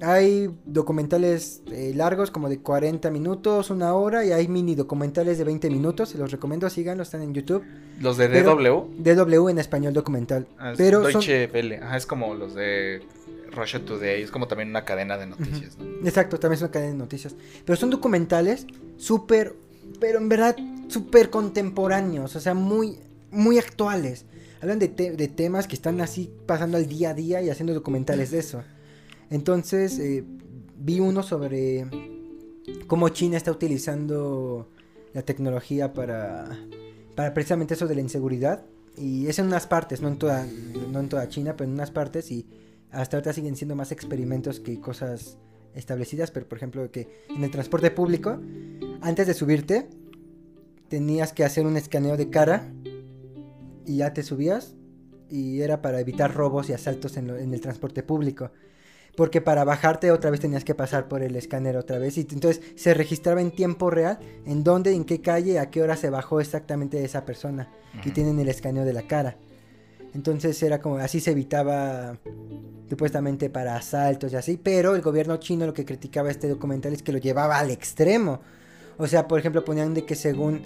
Hay documentales eh, largos como de 40 minutos, una hora. Y hay mini documentales de 20 minutos. Se los recomiendo, síganlos, están en YouTube. Los de Pero- DW. DW en español documental. Ah, es Pero son, Deutsche Welle. Ajá, es como los de Russia Today. Es como también una cadena de noticias, ¿no? Exacto, también es una cadena de noticias. Pero son documentales súper, pero en verdad súper contemporáneos, o sea, muy, muy actuales. Hablan de, te- de temas que están así pasando al día a día y haciendo documentales de eso. Entonces, eh, vi uno sobre cómo China está utilizando la tecnología para, para precisamente eso de la inseguridad. Y es en unas partes, no en toda, no en toda China, pero en unas partes. Y hasta ahorita siguen siendo más experimentos que cosas establecidas. Pero por ejemplo, que en el transporte público, antes de subirte, tenías que hacer un escaneo de cara. Y ya te subías. Y era para evitar robos y asaltos en, lo- en el transporte público. Porque para bajarte otra vez tenías que pasar por el escáner otra vez. Y entonces se registraba en tiempo real en dónde, en qué calle, a qué hora se bajó exactamente esa persona. Y tienen el escaneo de la cara. Entonces era como, así se evitaba supuestamente para asaltos y así. Pero el gobierno chino lo que criticaba este documental es que lo llevaba al extremo. O sea, por ejemplo, ponían de que según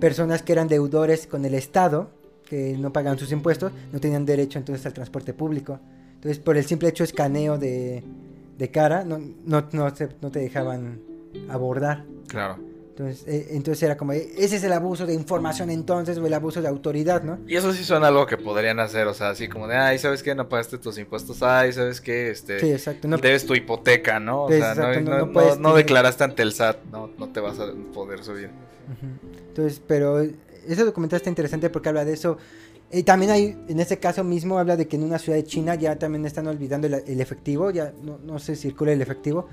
personas que eran deudores con el Estado, que no pagaban sus impuestos, no tenían derecho entonces al transporte público. Entonces, por el simple hecho de escaneo de, de cara, no, no, no, se- no te dejaban abordar. Claro. Entonces, eh, entonces era como, ese es el abuso de información entonces, o el abuso de autoridad, ¿no? Y eso sí suena algo que podrían hacer, o sea, así como de, ay, ¿sabes qué? No pagaste tus impuestos, ay, ¿sabes qué? Este, Sí, exacto. No, debes tu hipoteca, ¿no? O sea, no, exacto, no- puedes no declaraste ante el SAT, no, no te vas a poder subir. Entonces, pero ese documental está interesante porque habla de eso. Y también hay, en este caso mismo, habla de que en una ciudad de China ya también están olvidando el, el efectivo, ya no, no se circula el efectivo.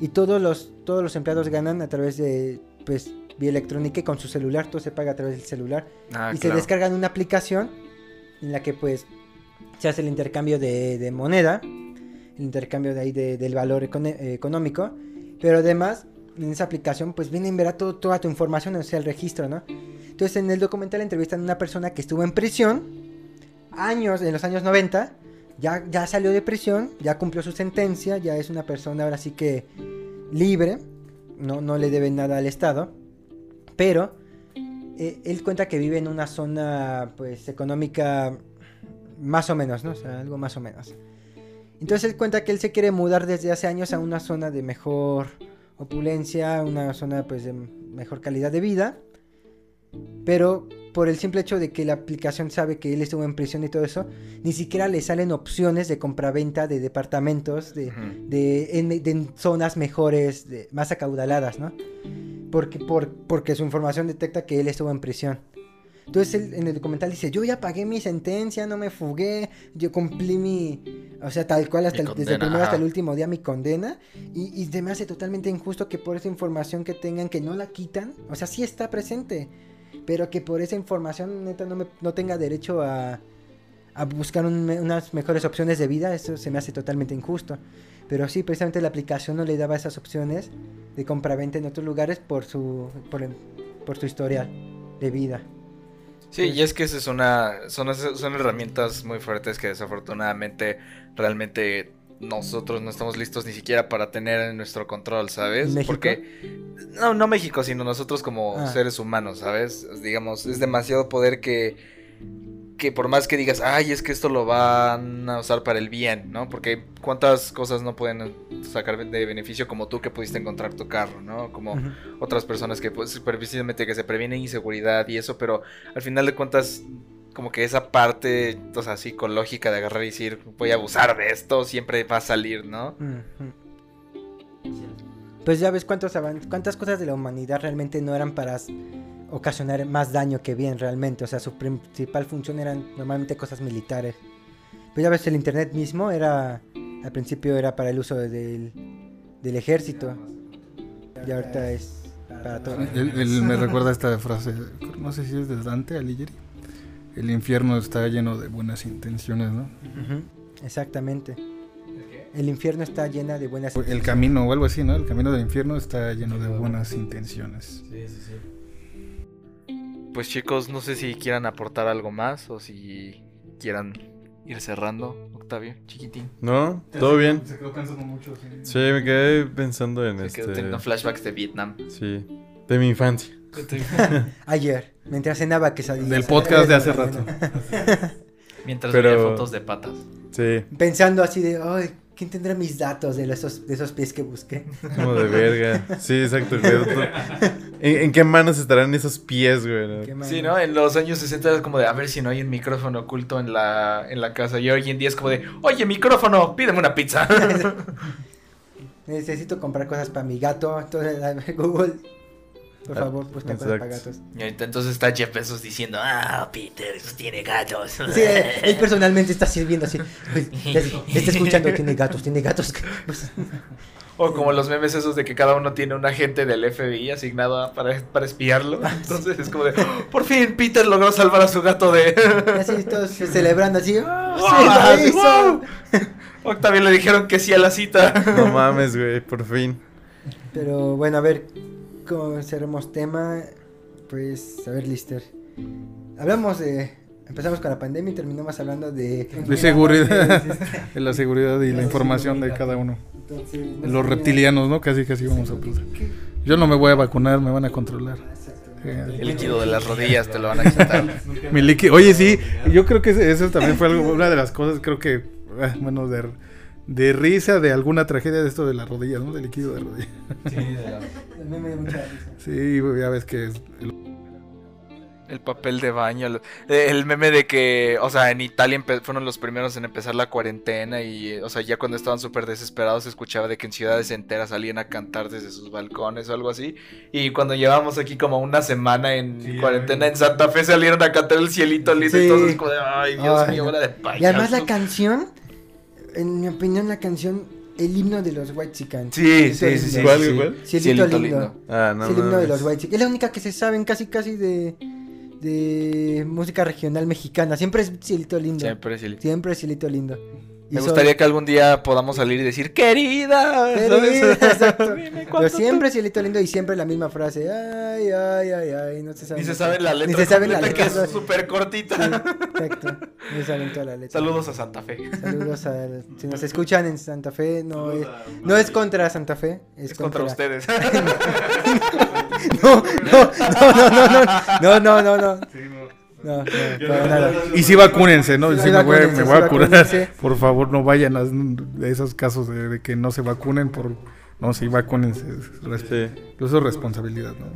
Y todos los, todos los empleados ganan a través de, pues, vía electrónica y con su celular, todo se paga a través del celular. Ah, y se claro. descargan una aplicación en la que, pues, se hace el intercambio de, de moneda, el intercambio de ahí de- del valor eh, económico. Pero además, en esa aplicación, pues viene en ver todo, toda tu información, o sea, el registro, ¿no? Entonces, en el documental entrevistan a una persona que estuvo en prisión años, en los años 90, ya, ya salió de prisión, ya cumplió su sentencia, ya es una persona ahora sí que libre, no, no le debe nada al Estado, pero eh, él cuenta que vive en una zona, pues, económica más o menos, ¿no? O sea, algo más o menos. Entonces él cuenta que él se quiere mudar desde hace años a una zona de mejor opulencia, una zona pues de mejor calidad de vida. Pero por el simple hecho de que la aplicación sabe que él estuvo en prisión y todo eso, ni siquiera le salen opciones de compraventa de departamentos, de, de, en, de zonas mejores, de- más acaudaladas, ¿no? Porque, por, porque su información detecta que él estuvo en prisión. Entonces él en el documental dice, yo ya pagué mi sentencia, no me fugué, yo cumplí mi, o sea, tal cual hasta el- desde el primero hasta el último día mi condena. Y, y se me hace totalmente injusto que por esa información que tengan, que no la quitan, o sea, sí está presente, pero que por esa información neta no, me- no tenga derecho a, a buscar unas mejores opciones de vida, eso se me hace totalmente injusto. Pero sí, precisamente la aplicación no le daba esas opciones de compraventa en otros lugares por su, por, por su historial de vida. Sí, y es que es una, son, son herramientas muy fuertes que desafortunadamente realmente nosotros no estamos listos ni siquiera para tener en nuestro control, ¿sabes? ¿México? Porque, no, no México, sino nosotros como Ah. seres humanos, ¿sabes? Digamos, es demasiado poder que, que por más que digas, ay, es que esto lo van a usar para el bien, ¿no? Porque cuántas cosas no pueden sacar de beneficio como tú que pudiste encontrar tu carro, ¿no? Como otras personas que pues precisamente que se previenen inseguridad y eso, pero al final de cuentas como que esa parte, o sea, psicológica de agarrar y decir, voy a abusar de esto, siempre va a salir, ¿no? Pues ya ves cuántos cuántas cosas de la humanidad realmente no eran para ocasionar más daño que bien realmente. O sea, su principal función eran normalmente cosas militares. Pues ya ves, el internet mismo era, al principio era para el uso del, del ejército. Y ahorita es para todo. Él, él me recuerda esta frase, no sé si es de Dante Alighieri. El infierno está lleno de buenas intenciones, ¿no? Ujú, Exactamente. El infierno está llena de buenas El camino o algo así, ¿no? El camino del infierno está lleno de buenas intenciones. Sí, sí, sí. Pues chicos, no sé si quieran aportar algo más o si quieran ir cerrando, Octavio, chiquitín. ¿No? ¿Todo bien? Se quedó pensando mucho. Sí, me quedé pensando en Se este... quedó teniendo flashbacks de Vietnam. Sí, de mi infancia. Ayer, mientras cenaba quesadillas. Del podcast de hace rato. Mientras Pero- veía fotos de patas. Sí, Pensando así de, ay, ¿quién tendrá mis datos de esos, de esos pies que busqué? como de verga. Sí, exacto. ¿En, en qué manos estarán esos pies, güey? Sí. ¿no? En los años 60 era como de a ver si no hay un micrófono oculto en la, en la casa. Y hoy en día es como de, oye, micrófono, pídeme una pizza. Necesito comprar cosas para mi gato. Entonces, Google, por Ah, favor, busca cosas para gatos. y ahorita entonces está Jeff Bezos diciendo, ah, Peter tiene gatos. Sí, él, personalmente está sirviendo así. Ya- está escuchando, tiene gatos, tiene gatos. Pues, O como los memes esos de que cada uno tiene un agente del FBI asignado a- para, para espiarlo. Entonces es como de, "Oh, por fin Peter logró salvar a su gato de... así todos celebrando así. ¡ah, ¡Ah, sí, lo hizo! wow! Octavio le dijeron que sí a la cita. No mames, güey, por fin. Pero bueno, a ver, ¿cómo cerramos tema? Pues, a ver, Lister. Hablamos de... Empezamos con la pandemia y terminamos hablando de... De seguridad. De la seguridad y la información de cada uno. Entonces, no Los reptilianos, ¿no? Casi, casi vamos a pensar. Yo no me voy a vacunar, me van a controlar. El líquido de las rodillas te lo van a quitar. Mi líquido. Oye, sí, yo creo que eso también fue algo, una de las cosas, creo que, ah, bueno, de, de risa, de alguna tragedia de esto de las rodillas, ¿no? Del líquido de rodillas. Sí, de la- me da mucha risa. Sí, ya ves que es- El papel de baño. El meme de que, o sea, en Italia fueron los primeros en empezar la cuarentena y, o sea, ya cuando estaban súper desesperados se escuchaba de que en ciudades enteras salían a cantar desde sus balcones o algo así. Y cuando llevamos aquí como una semana en Sí, cuarentena en Santa Fe salieron a cantar el cielito lindo Sí. y todos como de, ay, Dios Ay, mío, bola de payasos. Y además la canción, en mi opinión, la canción, el himno de los White Chicken. Sí, sí, sí, sí. ¿Cuál, güey? Cielito, lindo. Ah, no es el himno de mames. los White Chicken. Es la única que se saben casi casi de, de música regional mexicana. Siempre es Cielito lindo. Siempre, Siempre, sí. es Cielito lindo. Me gustaría que algún día podamos salir y decir, querida. ¿sabes? Querida, exacto. Pero siempre es Cielito lindo y siempre la misma frase. Ay, ay, ay, ay. No se sabe. Ni se sabe la letra. Ni se sabe la letra. que es súper cortita. Sí, exacto. Saben toda la letra. Saludos a Santa Fe. Saludos a. Si nos escuchan en Santa Fe, no es, no es contra Santa Fe. Es, Es contra ustedes. No, no, no, no, no, no, no, no, no. No, no, para nada. Y sí vacúnense, ¿no? Sí, Sí, me voy, me a curar. vacúnense. Por favor, no vayan a esos casos de, de que no se vacunen por... No, sí, vacúnense. Sí. Eso es responsabilidad, ¿no?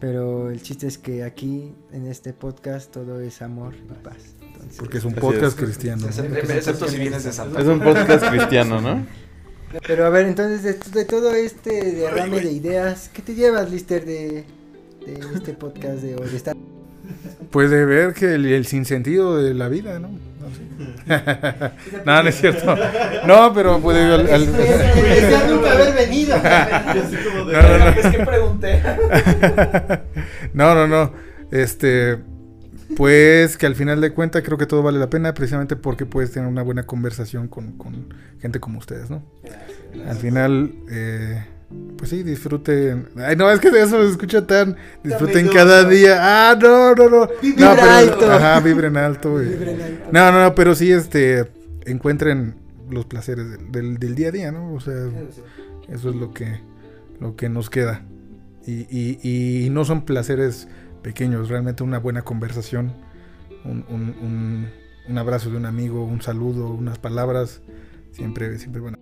Pero el chiste es que aquí, en este podcast, todo es amor y paz. Entonces, Porque es un podcast es. cristiano. ¿no? Excepto excepto si vienes de Santa Es un podcast cristiano, ¿no? Pero a ver, entonces, de, de todo este derrame de ideas, ¿qué te llevas, Lister, de, de este podcast de hoy? De Pues de ver que el, el sinsentido de la vida, ¿no? No, sí. no, no es cierto. No, pero pues digo, al- al- nunca haber venido. Yo así como de- No, no, no. Es que pregunté. no, no, no. Este, pues que al final de cuentas creo que todo vale la pena precisamente porque puedes tener una buena conversación con, con gente como ustedes, ¿no? Al final, eh, pues sí, disfruten. Ay, no, es que eso se escucha tan. Disfruten cada día. Ah, no, no, no. Pero- alto. Ajá, vibren alto. Vibren alto. No, no, no, pero sí, este, encuentren los placeres del, del- del día a día, ¿no? O sea, eso es lo que, lo que nos queda. Y, y- y no son placeres pequeños, realmente una buena conversación un, un- un- un abrazo de un amigo, un saludo, unas palabras, siempre, siempre bueno.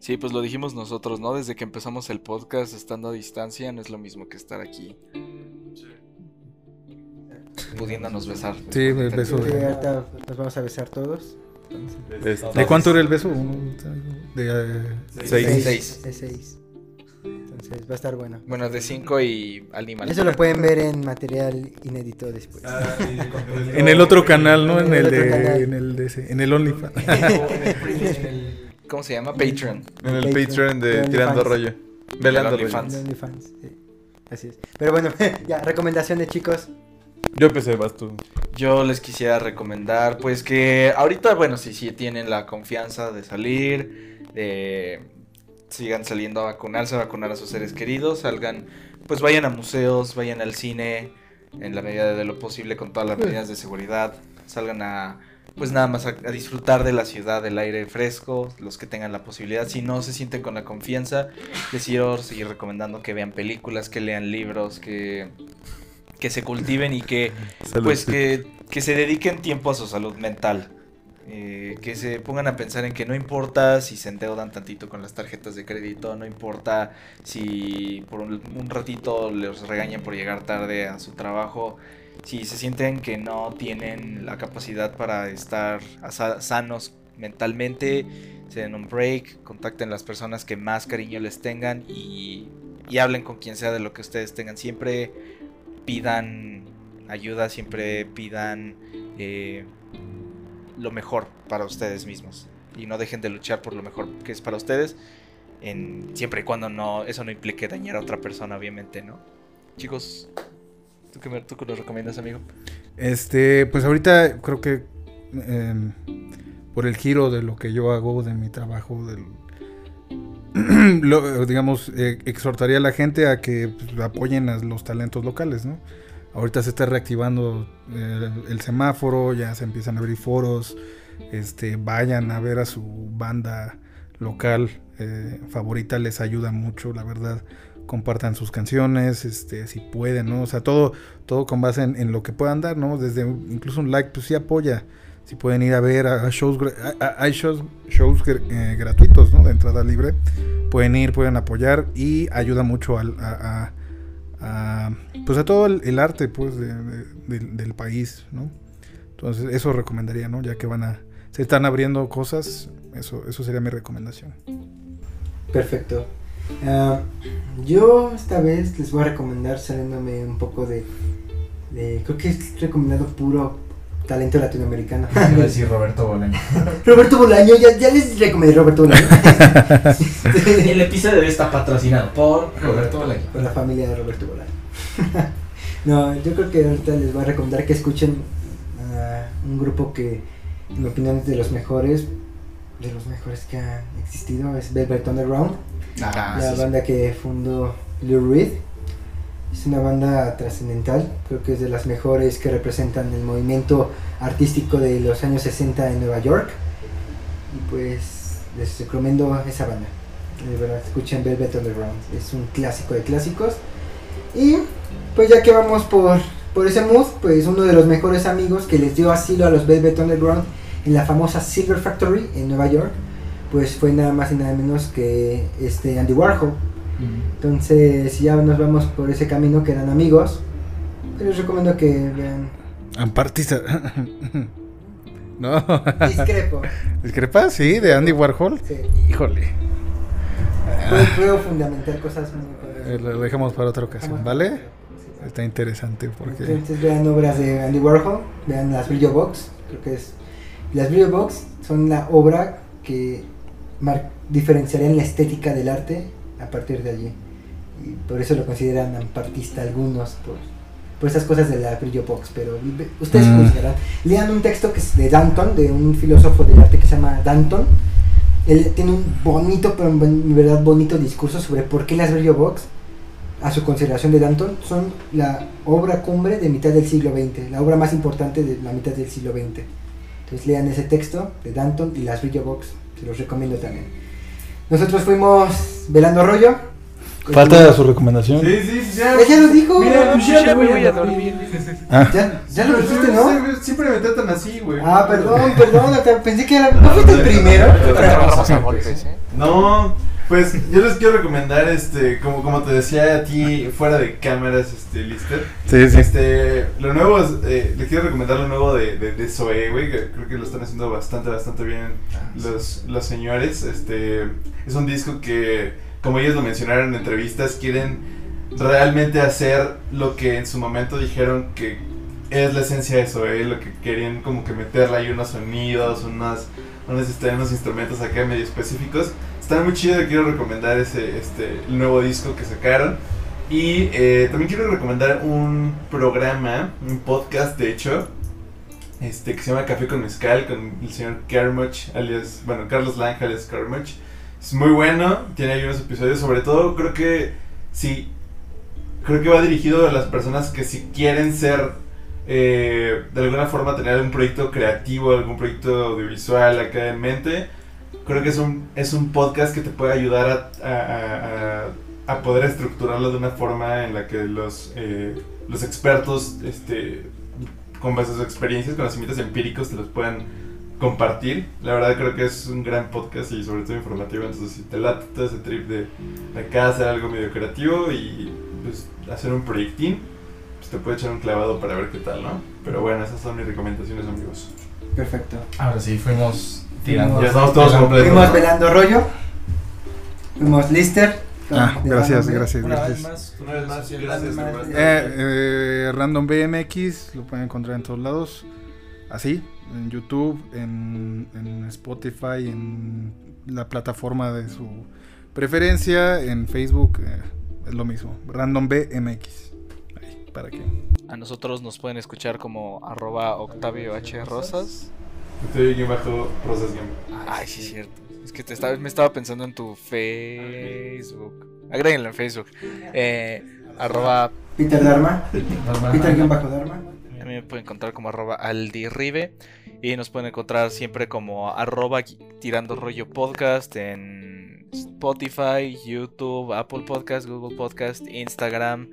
Sí, pues lo dijimos nosotros, ¿no? Desde que empezamos el podcast, estando a distancia, no es lo mismo que estar aquí. Pudiéndonos besar. Sí, el beso Sí, nos vamos a besar todos. ¿De cuánto era el beso? De, eh, Seis. Seis. De seis. Entonces va a estar bueno. Bueno, de cinco y animal. Eso lo pueden ver en material inédito después. Ah, sí, en el otro canal, ¿no? En En el de, en el de ese, en el OnlyFans. ¿Cómo se llama? Patreon. En el Patreon, Patreon de de Tirando OnlyFans. Rollo. Velando Rollo. OnlyFans, sí. Así es. Pero bueno, ya, recomendaciones, chicos. Yo empecé, vas tú. Yo les quisiera recomendar, pues que ahorita, bueno, si sí tienen la confianza de salir, de sigan saliendo a vacunarse, a vacunar a sus seres queridos, salgan, pues vayan a museos, vayan al cine, en la medida de lo posible con todas las medidas de seguridad, salgan a, pues nada más a, a disfrutar de la ciudad, del aire fresco, los que tengan la posibilidad, si no se sienten con la confianza, les quiero seguir recomendando que vean películas, que lean libros, que, que se cultiven y que pues que, que se dediquen tiempo a su salud mental. Eh, que se pongan a pensar en que no importa si se endeudan tantito con las tarjetas de crédito, no importa si por un, un ratito les regañan por llegar tarde a su trabajo, si se sienten que no tienen la capacidad para estar sa- sanos mentalmente, se den un break, contacten las personas que más cariño les tengan y, y hablen con quien sea de lo que ustedes tengan. Siempre pidan ayuda, siempre pidan eh, lo mejor para ustedes mismos. Y no dejen de luchar por lo mejor que es para ustedes. Siempre y cuando no, eso no implique dañar a otra persona, obviamente, ¿no? Chicos, ¿tú qué, tú nos recomiendas, amigo? Este, pues ahorita creo que em, por el giro de lo que yo hago, de mi trabajo, digamos, eh, exhortaría a la gente a que pues, apoyen a los talentos locales, ¿no? Ahorita se está reactivando eh, el semáforo, ya se empiezan a abrir foros, este, vayan a ver a su banda local eh, favorita, les ayuda mucho, la verdad. Compartan sus canciones, este, si pueden, ¿no? O sea, todo, todo con base en, lo que puedan dar, ¿no? Desde incluso un like, pues sí apoya. Si pueden ir a ver a, shows, hay shows, shows eh, gratuitos, ¿no? De entrada libre. Pueden ir, pueden apoyar y ayuda mucho al, a, pues a todo el, arte, pues, de- de- del- del país, ¿no? Entonces, eso recomendaría, ¿no? Ya que van a, se están abriendo cosas, eso, eso sería mi recomendación. Perfecto. Ah, yo esta vez les voy a recomendar saliéndome un poco de, de- creo que es recomendado puro talento latinoamericano. Iba a decir Roberto Bolaño. Roberto Bolaño, ya, ya les recomendé Roberto Bolaño. El episodio de hoy está patrocinado por Roberto Bolaño. Por la familia de Roberto Bolaño. no, yo creo que ahorita les voy a recomendar que escuchen a un grupo que, en mi opinión, es de los mejores, de los mejores que han existido, es Velvet Underground. Ah, la sí, banda que fundó Lou Reed. Es una banda trascendental, creo que es de las mejores que representan el movimiento artístico de los años 60 en Nueva York. Y pues les recomiendo esa banda. De verdad, escuchen Velvet Underground, es un clásico de clásicos. Y pues ya que vamos por, por ese mood, pues uno de los mejores amigos que les dio asilo a los Velvet Underground en la famosa Silver Factory en Nueva York, pues fue nada más y nada menos que este Andy Warhol. Entonces, si ya nos vamos por ese camino que eran amigos, pues les recomiendo que vean. Ampartista. no. Discrepo. ¿Discrepa? Sí, de Andy Warhol. Sí. Híjole. Puedo, puedo fundamentar cosas muy Eh, lo dejamos para otra ocasión, ¿vale? Está interesante porque... Entonces vean obras de Andy Warhol, vean las Brillo Box, creo que es... Las Brillo Box son la obra que diferenciarían la estética del arte a partir de allí. Y por eso lo consideran ampartista algunos, por, por esas cosas de la Brillo Box, pero ustedes Mm. juzgarán. Lean un texto que es de Danton, de un filósofo del arte que se llama Danton. Él tiene un bonito, pero en verdad bonito discurso sobre por qué las Brillo Box a su consideración de Danton, son la obra cumbre de mitad del siglo XX, la obra más importante de la mitad del siglo XX. Entonces lean ese texto de Danton y las Brillo Box, se los recomiendo también. Nosotros fuimos Velando Rollo, Falta su recomendación. Sí, sí, sí, ya. Ya lo dijo. Mira, pues ya Ya me voy a dormir. Ah, Ya, ya lo dijiste, ¿no? Siempre, siempre me tratan así, güey. Ah, perdón, perdón, pensé que era. ¿No fuiste el primero? No, pues yo les quiero recomendar, este, como, como te decía a ti, fuera de cámaras, este, Lister. sí, sí. Este, lo nuevo, es, eh, les quiero recomendar lo nuevo de, de, de Zoe, güey, que creo que lo están haciendo bastante, bastante bien los, los señores. Este, es un disco que, como ellos lo mencionaron en entrevistas, quieren realmente hacer lo que en su momento dijeron que es la esencia de Zoe, lo que querían como que meterle ahí unos sonidos, unos, unos, este, unos instrumentos acá medio específicos. Está muy chido, quiero recomendar ese, este, nuevo disco que sacaron. Y eh, también quiero recomendar un programa, un podcast de hecho, este, que se llama Café con Mezcal, con el señor Kermuch, alias, bueno, Carlos Lange, alias. Es muy bueno, tiene ahí unos episodios, sobre todo creo que sí, creo que va dirigido a las personas que si quieren ser, eh, de alguna forma tener algún proyecto creativo, algún proyecto audiovisual acá en mente, creo que es un, es un podcast que te puede ayudar a, a- a- poder estructurarlo de una forma en la que los, eh, los expertos, este, con base a sus experiencias, conocimientos empíricos, te los puedan compartir. La verdad creo que es un gran podcast y sobre todo informativo, entonces si te late todo ese trip de, de acá hacer algo medio creativo y pues, hacer un proyectín, pues te puede echar un clavado para ver qué tal, ¿no? Pero bueno, esas son mis recomendaciones, amigos. Perfecto. Ahora sí, fuimos tirando. Ya estamos todos completos. Fuimos velando rollo. Fuimos Lister. Ah, gracias, gracias, Una gracias. vez más. Una vez más, Sí, gracias. más. hermano. Eh, eh, Random BMX lo pueden encontrar en todos lados. Así, en YouTube, en, en Spotify, en la plataforma de su preferencia, en Facebook, eh, es lo mismo. Random BMX. Ahí, para que. A nosotros nos pueden escuchar como arroba Octavio H. Rosas. Estoy bien bajo Rosas. Ay, sí, es cierto. Es que te estaba, me estaba pensando en tu Facebook. Agréguenlo en Facebook. Eh, arroba, Peter Dharma. Peter guion bajo Dharma. a mí me pueden encontrar como arroba aldirribe. Y nos pueden encontrar siempre como arroba tirando rollo podcast en Spotify, YouTube, Apple Podcast, Google Podcast, Instagram,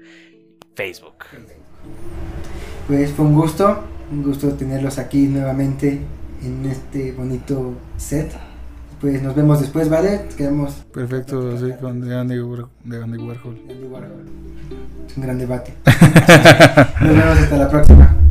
Facebook. Pues fue un gusto. Un gusto tenerlos aquí nuevamente en este bonito set. Pues nos vemos después, ¿vale? Quedamos Perfecto, sí, con de Andy, de Andy Warhol. Es un gran debate. Nos vemos hasta la próxima.